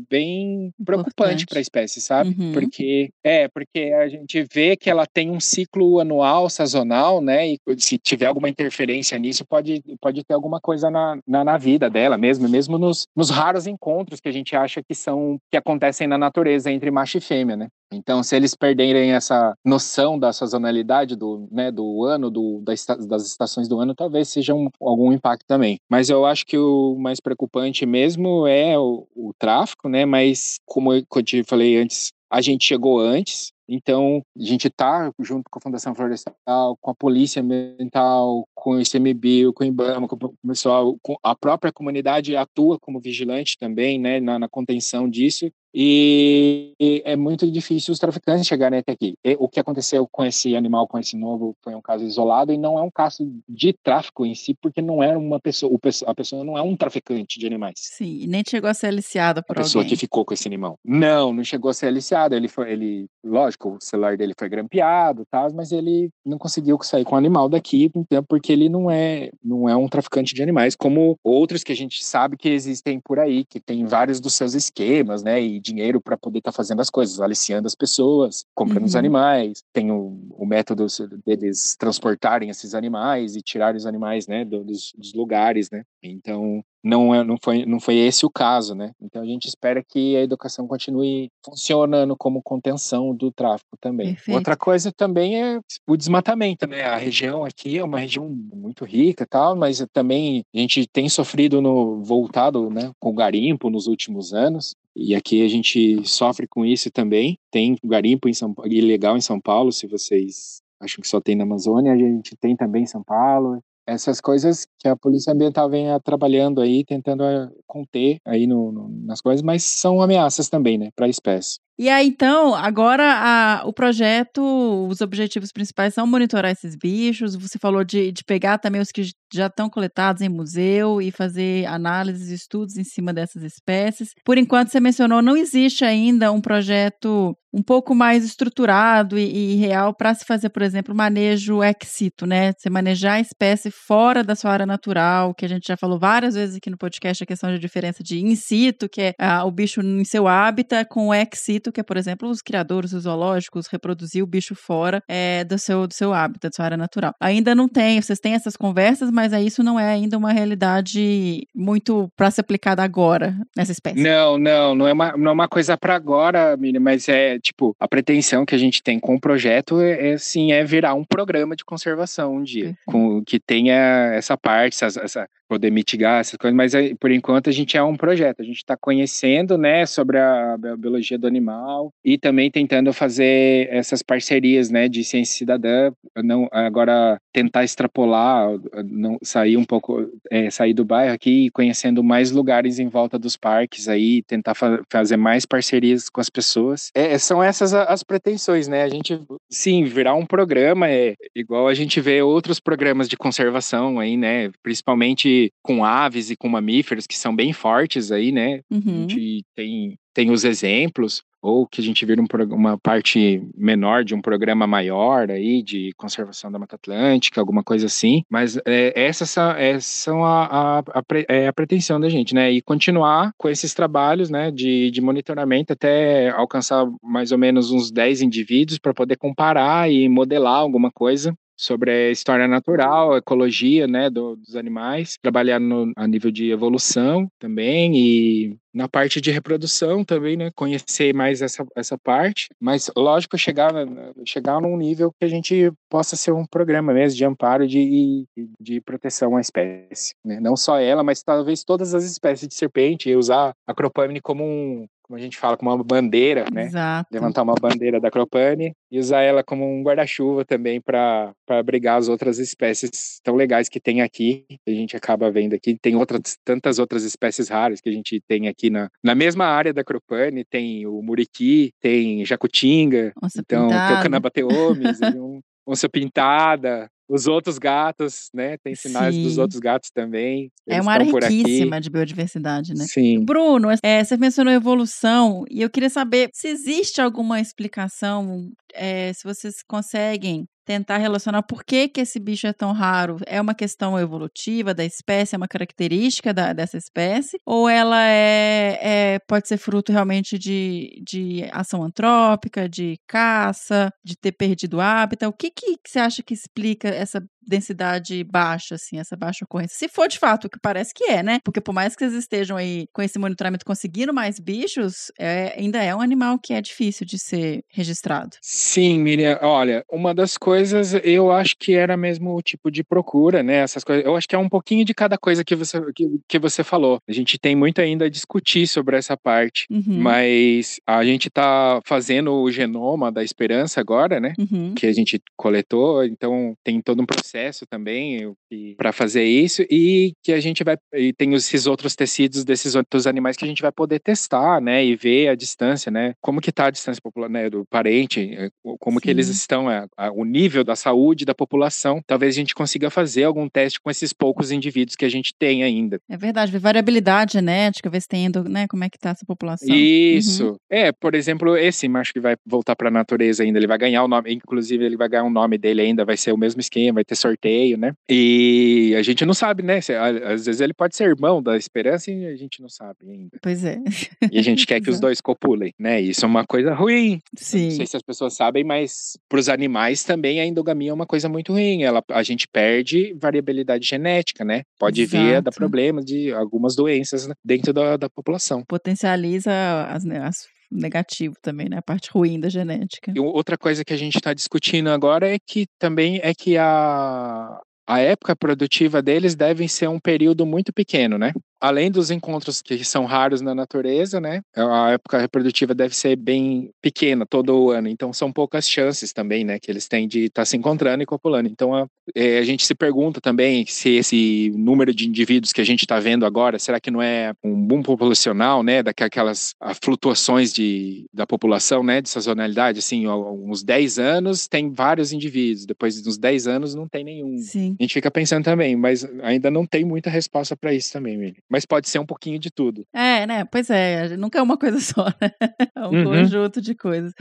bem preocupante para a espécie, sabe? Uhum. Porque é, porque a gente vê que ela tem um ciclo anual sazonal, né? Se tiver alguma interferência nisso, pode, pode ter alguma coisa na, na, na, vida dela mesmo, mesmo nos, nos raros encontros que a gente acha que são que acontecem na natureza entre macho e fêmea, né? Então, se eles perderem essa noção da sazonalidade do, né, do ano, do, das estações do ano, talvez seja um, algum impacto também. Mas eu acho que o mais preocupante mesmo é o, o tráfico, né? Mas, como eu te falei antes, a gente chegou antes, então, a gente está junto com a Fundação Florestal, com a Polícia Ambiental, com o ICMBio, com o IBAMA, com o pessoal, com a própria comunidade atua como vigilante também, né, na, na contenção disso. E é muito difícil os traficantes chegarem até aqui. E o que aconteceu com esse animal, com esse novo, foi um caso isolado e não é um caso de tráfico em si, porque não era uma pessoa, a pessoa não é um traficante de animais. Sim, e nem chegou a ser aliciada por a pessoa alguém. que ficou com esse animal. Não, não chegou a ser aliciada. Ele foi, ele, lógico, o celular dele foi grampeado, tá, mas ele não conseguiu sair com o animal daqui, porque ele não é, não é um traficante de animais, como outros que a gente sabe que existem por aí, que tem vários dos seus esquemas, né, e dinheiro para poder estar tá fazendo as coisas, aliciando as pessoas, comprando uhum. os animais. Tem o, o, método deles transportarem esses animais e tirarem os animais, né, dos, dos lugares, né. Então, não, é, não, foi, não foi esse o caso, né? Então a gente espera que a educação continue funcionando como contenção do tráfico também. Perfeito. Outra coisa também é o desmatamento, né? A região aqui é uma região muito rica e tal, mas também a gente tem sofrido no voltado, né, com o garimpo nos últimos anos. E aqui a gente sofre com isso também. Tem garimpo em São, ilegal em São Paulo, se vocês acham que só tem na Amazônia, a gente tem também em São Paulo essas coisas que a polícia ambiental vem trabalhando aí, tentando eh, conter aí no, no, nas coisas, mas são ameaças também, né, para a espécie. E aí, então, agora a, o projeto, os objetivos principais são monitorar esses bichos. Você falou de, de pegar também os que já estão coletados em museu e fazer análises estudos em cima dessas espécies. Por enquanto, você mencionou, não existe ainda um projeto um pouco mais estruturado e, e real para se fazer, por exemplo, manejo ex situ, né? Você manejar a espécie fora da sua área natural, que a gente já falou várias vezes aqui no podcast, a questão de diferença de in situ, que é ah, o bicho em seu hábitat, com ex situ, que é, por exemplo, os criadores os zoológicos reproduzir o bicho fora é, do, seu, do seu hábitat, da sua área natural. Ainda não tem, vocês têm essas conversas, mas isso não é ainda uma realidade muito para ser aplicada agora nessa espécie. Não, não, não é uma, não é uma coisa para agora, Miriam, mas é tipo, a pretensão que a gente tem com o projeto é, é sim, é virar um programa de conservação um dia, com que tenha essa parte, essa, essa poder mitigar essas coisas, mas eh, por enquanto a gente é um projeto, a gente está conhecendo, né, sobre a biologia do animal e também tentando fazer essas parcerias, né, de ciência cidadã, não agora tentar extrapolar, não sair um pouco, é, sair do bairro aqui conhecendo mais lugares em volta dos parques aí, tentar fa fazer mais parcerias com as pessoas. É, são essas as pretensões, né? A gente sim virar um programa é igual a gente vê outros programas de conservação aí, né? Principalmente com aves e com mamíferos que são bem fortes aí, né? Uhum. A gente tem, tem os exemplos, ou que a gente vira um, uma parte menor de um programa maior aí de conservação da Mata Atlântica, alguma coisa assim. Mas é, essas são, é, são a, a, a, é a, pretensão da gente, né? E continuar com esses trabalhos, né, de, de monitoramento até alcançar mais ou menos uns 10 indivíduos para poder comparar e modelar alguma coisa sobre a história natural, a ecologia, né, do, dos animais, trabalhar no, a nível de evolução também e na parte de reprodução também, né, conhecer mais essa, essa parte, mas lógico chegar chegar num nível que a gente possa ser um programa mesmo de amparo de de proteção à espécie, né? não só ela, mas talvez todas as espécies de serpente e usar a Cropamine como um como a gente fala, como uma bandeira, né? Exato. Levantar uma bandeira da Cropane e usar ela como um guarda-chuva também para abrigar as outras espécies tão legais que tem aqui. A gente acaba vendo aqui. Tem outras, tantas outras espécies raras que a gente tem aqui na, na mesma área da Cropane. Tem o muriqui, tem jacutinga, Onça então tem o pintada. canabateomes, onça pintada. Os outros gatos, né? Tem sinais dos Sim. outros gatos também. É uma área riquíssima de biodiversidade, né? Sim. Bruno, é, você mencionou evolução e eu queria saber se existe alguma explicação, é, se vocês conseguem tentar relacionar por que, que esse bicho é tão raro. É uma questão evolutiva da espécie, é uma característica da- dessa espécie? Ou ela é, é- pode ser fruto realmente de, de ação antrópica, de caça, de ter perdido hábitat? O que, que você acha que explica essa densidade baixa, assim, essa baixa ocorrência? Se for de fato o que parece que é, né? Porque por mais que eles estejam aí com esse monitoramento conseguindo mais bichos, é- ainda é um animal que é difícil de ser registrado. Sim, Miriam. Olha, uma das coisas eu acho que era mesmo o tipo de procura, né? Essas coisas. Eu acho que é um pouquinho de cada coisa que você, que, que você falou. A gente tem muito ainda a discutir sobre essa parte. Uhum. Mas a gente tá fazendo o genoma da esperança agora, né? Uhum. que a gente coletou, então tem todo um processo também para fazer isso e que a gente vai e tem esses outros tecidos desses outros animais que a gente vai poder testar, né, e ver a distância, né, como que tá a distância popular, né, do parente, eh, como que eles Sim. estão, a- a- o nível da saúde da população. Talvez a gente consiga fazer algum teste com esses poucos indivíduos que a gente tem ainda. É verdade, ver variabilidade genética, ver se tem, endo- né, como é que tá essa população. Isso. Uhum. É, por exemplo, esse macho que vai voltar para a natureza ainda, ele vai ganhar o nome, inclusive ele vai ganhar um nome dele ainda, vai ser o mesmo esquema, vai ter sorteio, né? E a gente não sabe, né? A- Às vezes ele pode ser irmão da esperança e a gente não sabe ainda. Pois é. E a gente quer que os Exato. dois copulem, né? Isso é uma coisa ruim. Sim. Não sei se as pessoas sabem, mas para os animais também a endogamia é uma coisa muito ruim. Ela, a gente perde variabilidade genética, né? Pode vir a dar Exato. problema de algumas doenças né, dentro da, da população. Potencializa as, ne- as negativo também, né? A parte ruim da genética. E outra coisa que a gente está discutindo agora é que também é que a, a época produtiva deles deve ser um período muito pequeno, né? Além dos encontros que são raros na natureza, né? A época reprodutiva deve ser bem pequena todo o ano. Então são poucas chances também, né? Que eles têm de estar se encontrando e copulando. Então a, é, a gente se pergunta também se esse número de indivíduos que a gente está vendo agora, será que não é um boom populacional, né? Daquelas flutuações de, da população, né? De sazonalidade, assim, uns 10 anos tem vários indivíduos, depois de uns 10 anos não tem nenhum. Sim. A gente fica pensando também, mas ainda não tem muita resposta para isso também, Mili. Mas pode ser um pouquinho de tudo. É, né? Pois é, nunca é uma coisa só, né? É um Uhum. conjunto de coisas.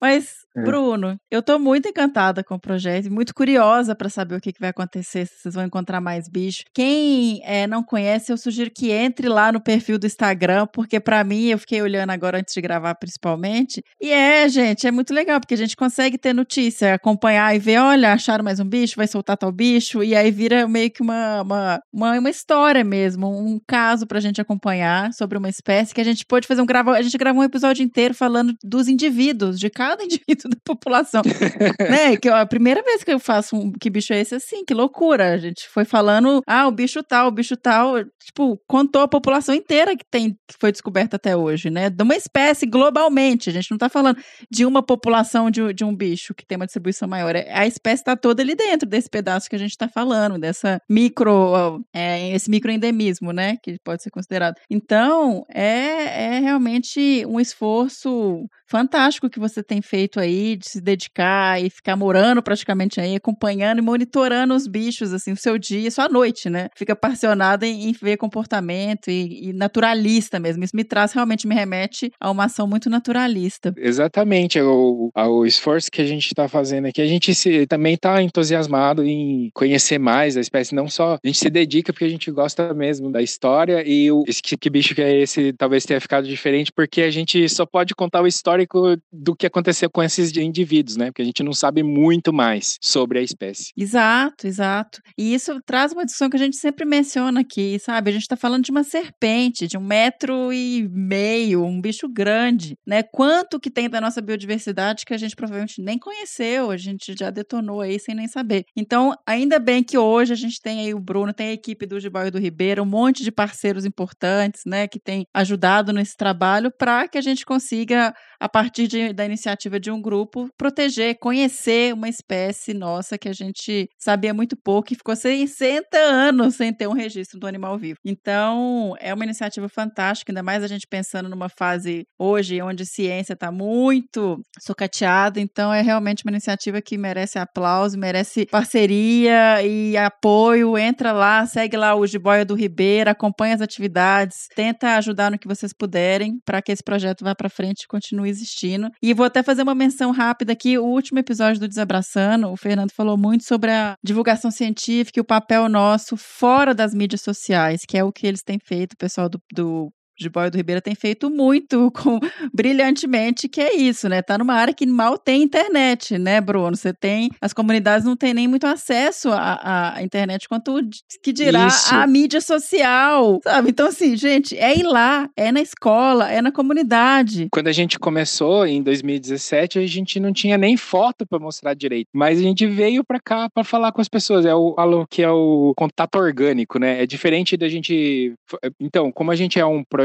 Mas, É. Bruno, eu tô muito encantada com o projeto e muito curiosa para saber o que, que vai acontecer, se vocês vão encontrar mais bicho. Quem eh, não conhece, eu sugiro que entre lá no perfil do Instagram, porque para mim, eu fiquei olhando agora antes de gravar principalmente. E é, gente, é muito legal, porque a gente consegue ter notícia, acompanhar e ver, olha, acharam mais um bicho, vai soltar tal bicho, e aí vira meio que uma, uma, uma, uma história mesmo, um caso pra gente acompanhar sobre uma espécie que a gente pôde fazer um grava, a gente gravou um episódio inteiro falando dos indivíduos, de cada indivíduo da população. né? Que ó, a primeira vez que eu faço um que bicho é esse assim, que loucura. A gente foi falando, ah, o bicho tal, o bicho tal, tipo, contou a população inteira que tem que foi descoberta até hoje, né? De uma espécie globalmente. A gente não tá falando de uma população de, de um bicho que tem uma distribuição maior. É- A espécie está toda ali dentro desse pedaço que a gente está falando, dessa micro, é, esse microendemismo, né? Que pode ser considerado. Então, é, é realmente um esforço fantástico que você tem feito aí de se dedicar e ficar morando praticamente aí, acompanhando e monitorando os bichos, assim, o seu dia, sua noite, né? Fica apaixonada em, em ver comportamento e, e naturalista mesmo. Isso me traz, realmente me remete a uma ação muito naturalista. Exatamente, o, o esforço que a gente está fazendo aqui, a gente se, também está entusiasmado em conhecer mais a espécie, não só a gente se dedica porque a gente gosta mesmo da história e o, esse que, bicho que é esse talvez tenha ficado diferente porque a gente só pode contar o histórico do que aconteceu com esses indivíduos, né? Porque a gente não sabe muito mais sobre a espécie. Exato, exato. E isso traz uma discussão que a gente sempre menciona aqui, sabe? A gente está falando de uma serpente de um metro e meio, um bicho grande, né? Quanto que tem da nossa biodiversidade que a gente provavelmente nem conheceu, a gente já detonou aí sem nem saber. Então, ainda bem que hoje a gente tem aí o Bruno, tem a equipe do Gibal e do Ribeiro, um monte de parceiros importantes, né, que têm ajudado nesse trabalho para que a gente consiga, a partir de, da iniciativa de um grupo, proteger, conhecer uma espécie nossa que a gente sabia muito pouco e ficou 60 anos sem ter um registro do animal vivo. Então, é uma iniciativa fantástica, ainda mais a gente pensando numa fase hoje onde ciência está muito socateada. Então, é realmente uma iniciativa que merece aplauso, merece parceria e apoio. Entra lá, segue lá o Jiboia do Ribeira, acompanha as atividades, tenta ajudar no que vocês puderem para que esse projeto vá para frente e continue existindo. E vou até fazer uma menção rápida aqui. O último episódio do Desabraçando, o Fernando falou muito sobre a divulgação científica e o papel nosso fora das mídias sociais, que é o que eles têm feito, o pessoal do, do Jiboia do Ribeira tem feito muito com brilhantemente, que é isso, né? Tá numa área que mal tem internet, né, Bruno? Você tem. As comunidades não têm nem muito acesso à, à internet, quanto que dirá Isso. a mídia social, sabe? Então, assim, gente, é ir lá, é na escola, é na comunidade. Quando a gente começou em 2017, a gente não tinha nem foto para mostrar direito, mas a gente veio para cá para falar com as pessoas. É o que é o contato orgânico, né? É diferente da gente. Então, como a gente é um projeto,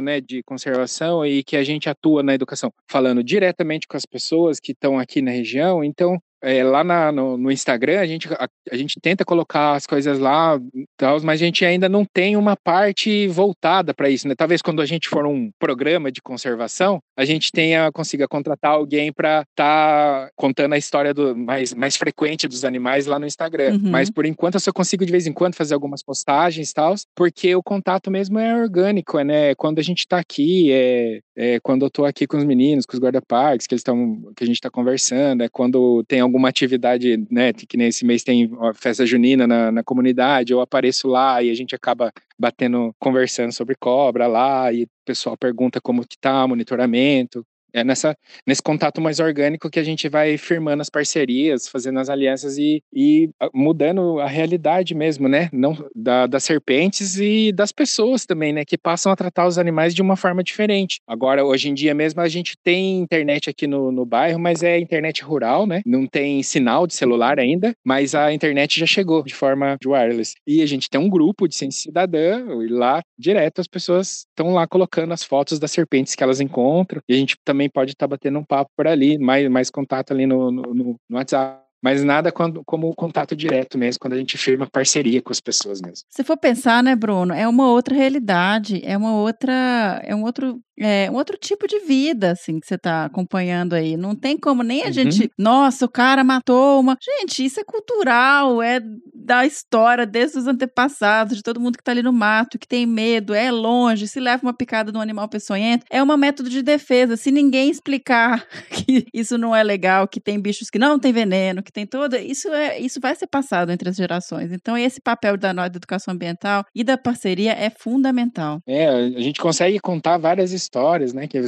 né, de conservação e que a gente atua na educação, falando diretamente com as pessoas que estão aqui na região, então é, lá na- no, no Instagram, a gente, a, a gente tenta colocar as coisas lá, tal, mas a gente ainda não tem uma parte voltada para isso, né? Talvez quando a gente for um programa de conservação, a gente tenha consiga contratar alguém para estar contando a história do mais, mais frequente dos animais lá no Instagram. Uhum. Mas por enquanto eu só consigo de vez em quando fazer algumas postagens e tal, porque o contato mesmo é orgânico, é, né? Quando a gente está aqui, é, é quando eu tô aqui com os meninos, com os guarda-parques, que eles estão, que a gente está conversando, é quando tem alguma atividade, né? Que nem esse mês tem festa junina na, na comunidade, eu apareço lá e a gente acaba batendo, conversando sobre cobra lá, e o pessoal pergunta como que tá, monitoramento. É nessa, nesse contato mais orgânico que a gente vai firmando as parcerias, fazendo as alianças e, e ah, mudando a realidade mesmo, né? Não da, das serpentes e das pessoas também, né? Que passam a tratar os animais de uma forma diferente. Agora, hoje em dia mesmo, a gente tem internet aqui no, no bairro, mas é internet rural, né? Não tem sinal de celular ainda, mas a internet já chegou de forma de wireless. E a gente tem um grupo de ciência cidadã, e lá direto as pessoas estão lá colocando as fotos das serpentes que elas encontram, e a gente também pode estar batendo um papo por ali, mais, mais contato ali no, no, no- WhatsApp. Mas nada quando, como contato direto mesmo, quando a gente firma parceria com as pessoas mesmo. Se for pensar, né, Bruno, é uma outra realidade, é uma outra, é um outro, é um outro tipo de vida, assim, que você está acompanhando aí. Não tem como nem a Uhum. gente, nossa, o cara matou uma. Gente, isso é cultural, é da história desde os antepassados, de todo mundo que está ali no mato, que tem medo, é longe, se leva uma picada de um animal peçonhento, é um método de defesa. Se ninguém explicar que isso não é legal, que tem bichos que não tem veneno, que tem toda, isso é, isso vai ser passado entre as gerações. Então esse papel da da educação ambiental e da parceria é fundamental. É, a gente consegue contar várias histórias, né? Que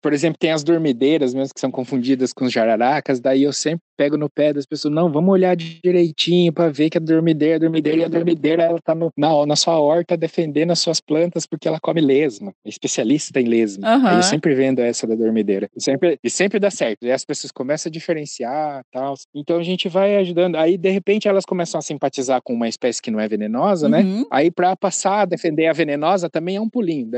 por exemplo, tem as dormideiras mesmo que são confundidas com os jararacas, daí eu sempre pego no pé das pessoas, não, vamos olhar direitinho para ver que a dormideira, a dormideira e a dormideira ela tá no- na, na sua horta defendendo as suas plantas porque ela come lesma, é especialista em lesma. Aí Eu sempre vendo essa da dormideira. E sempre, e sempre dá certo. E as pessoas começam a diferenciar tal. Então a gente vai ajudando. Aí, de repente, elas começam a simpatizar com uma espécie que não é venenosa, né? Uhum. Aí, para passar a defender a venenosa, também é um pulinho.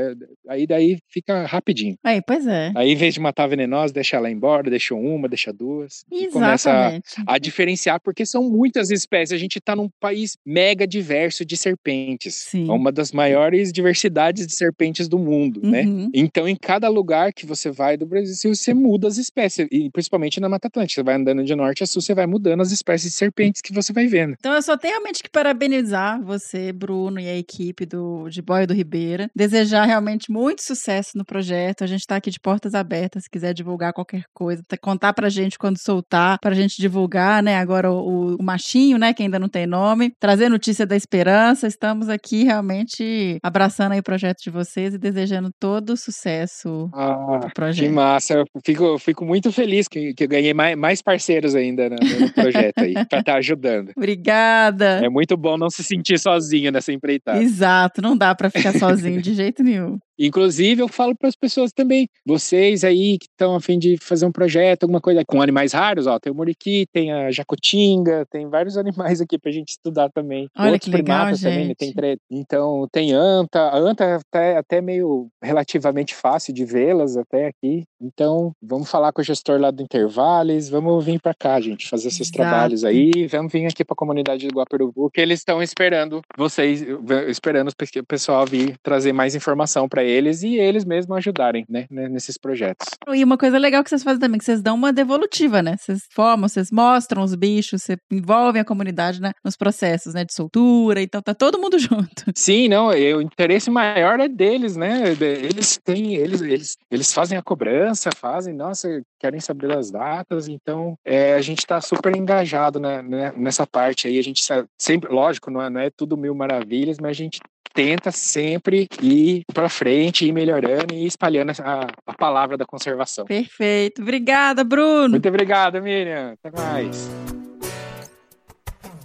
Aí, daí fica rapidinho. Aí, pois é. Aí, em vez de matar a venenosa, deixa ela embora, deixa uma, deixa duas. E começa Exatamente. a diferenciar, porque são muitas espécies. A gente está num país mega diverso de serpentes. Sim. É uma das maiores diversidades de serpentes do mundo, né? Uhum. Então, em cada lugar que você vai do Brasil, você muda as espécies. E principalmente na Mata Atlântica. Você vai andando de norte a sul, você vai mudando as espécies de serpentes que você vai vendo. Então eu só tenho realmente que parabenizar você, Bruno, e a equipe do de Boia do Ribeira. Desejar realmente muito sucesso no projeto. A gente tá aqui de portas abertas, se quiser divulgar qualquer coisa, contar pra gente quando soltar, pra gente divulgar, né? Agora o, o machinho, né? Que ainda não tem nome. Trazer notícia da esperança. Estamos aqui realmente abraçando aí o projeto de vocês e desejando todo o sucesso Ah, que projeto. massa. Eu fico, eu fico muito feliz que, que eu ganhei mais, mais parceiros ainda no, no projeto aí, pra estar ajudando. Obrigada. É muito bom não se sentir sozinho nessa empreitada. Exato, não dá pra ficar sozinho de jeito nenhum. Inclusive, eu falo para as pessoas também, vocês aí que estão a fim de fazer um projeto, alguma coisa com animais raros, ó, tem o muriqui, tem a jacutinga, tem vários animais aqui pra gente estudar também. Olha Outros que legal, primatas também, né? gente. tem tre- Então, tem anta, a anta é até, até meio relativamente fácil de vê-las até aqui. Então, vamos falar com o gestor lá do Intervales, vamos vir para cá, gente, fazer esses Exato. trabalhos aí, vamos vir aqui para a comunidade do Guaperubu, que eles estão esperando vocês, esperando o pe- o pessoal vir trazer mais informação para eles e eles mesmos ajudarem, né, nesses projetos. E uma coisa legal que vocês fazem também, que vocês dão uma devolutiva, né? Vocês formam, vocês mostram os bichos, você envolvem a comunidade né, nos processos, né? De soltura, então tá todo mundo junto. Sim, não, o interesse maior é deles, né? Eles têm, eles, eles, eles fazem a cobrança, fazem, nossa, querem saber das datas, então é, a gente está super engajado né, né, nessa parte aí. A gente sempre, lógico, não é, não é tudo mil maravilhas, mas a gente tenta sempre ir para frente, ir melhorando e espalhando a, a palavra da conservação. Perfeito. Obrigada, Bruno. Muito obrigado, Miriam. Até mais.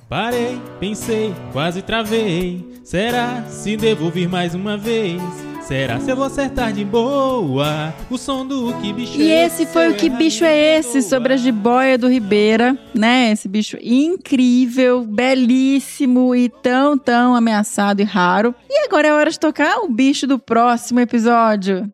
Parei, pensei, quase travei. Será se devo vir mais uma vez? Será se eu vou acertar de boa? O som do que bicho E é esse foi o Que Bicho é Esse? Sobre a jiboia do Ribeira, né? Esse bicho incrível, belíssimo e tão, tão ameaçado e raro. E agora é hora de tocar o bicho do próximo episódio.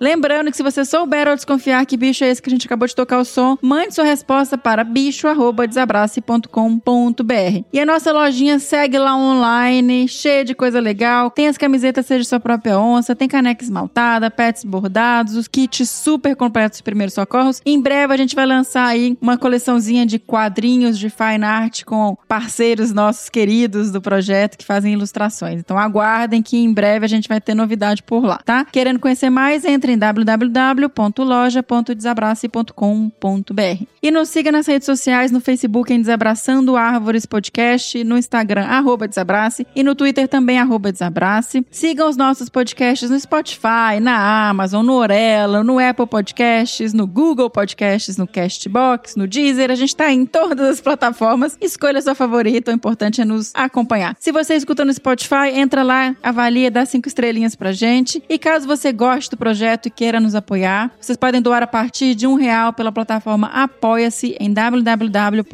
Lembrando que se você souber ou desconfiar que bicho é esse que a gente acabou de tocar o som, mande sua resposta para bicho@desabrace.com.br. E a nossa lojinha segue lá online, cheia de coisa legal. Tem as camisetas Seja Sua Própria Onça, tem caneca esmaltada, pets bordados, os kits super completos de primeiros socorros. Em breve a gente vai lançar aí uma coleçãozinha de quadrinhos de fine art com parceiros nossos queridos do projeto que fazem ilustrações. Então aguardem que em breve a gente vai ter novidade por lá, tá? Querendo conhecer mais, entre em www.loja.desabrace.com.br. E nos siga nas redes sociais, no Facebook em Desabraçando Árvores Podcast, no Instagram, arroba Desabrace, e no Twitter também, arroba Desabrace. Sigam os nossos podcasts no Spotify, na Amazon, no Orelo, no Apple Podcasts, no Google Podcasts, no Castbox, no Deezer. A gente tá em todas as plataformas. Escolha a sua favorita, o importante é nos acompanhar. Se você escuta no Spotify, entra lá, avalia, dá cinco estrelinhas pra gente. E caso você goste do projeto e queira nos apoiar, vocês podem doar a partir de um real pela plataforma Apoia-se em www.apoia.se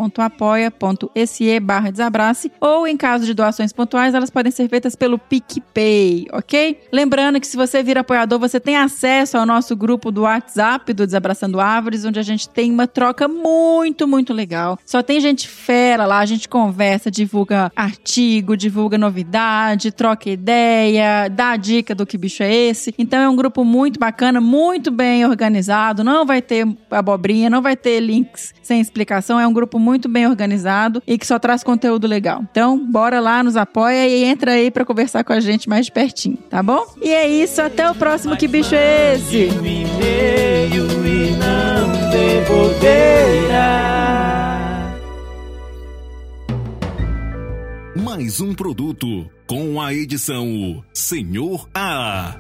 barra desabrace ou em caso de doações pontuais, elas podem ser feitas pelo PicPay, ok? Lembrando que se você vir apoiador, você tem acesso ao nosso grupo do WhatsApp do Desabraçando Árvores, onde a gente tem uma troca muito, muito legal. Só tem gente fera lá, a gente conversa, divulga artigo, divulga novidade, troca ideia, dá dica do que bicho é esse. Então é um grupo muito bacana, muito bem organizado, não vai ter abobrinha, não vai ter links sem explicação, é um grupo muito bem organizado e que só traz conteúdo legal. Então, bora lá, nos apoia e entra aí pra conversar com a gente mais de pertinho, tá bom? E é isso, até o próximo Que Bicho é Esse? Mais um produto com a edição Senhor A.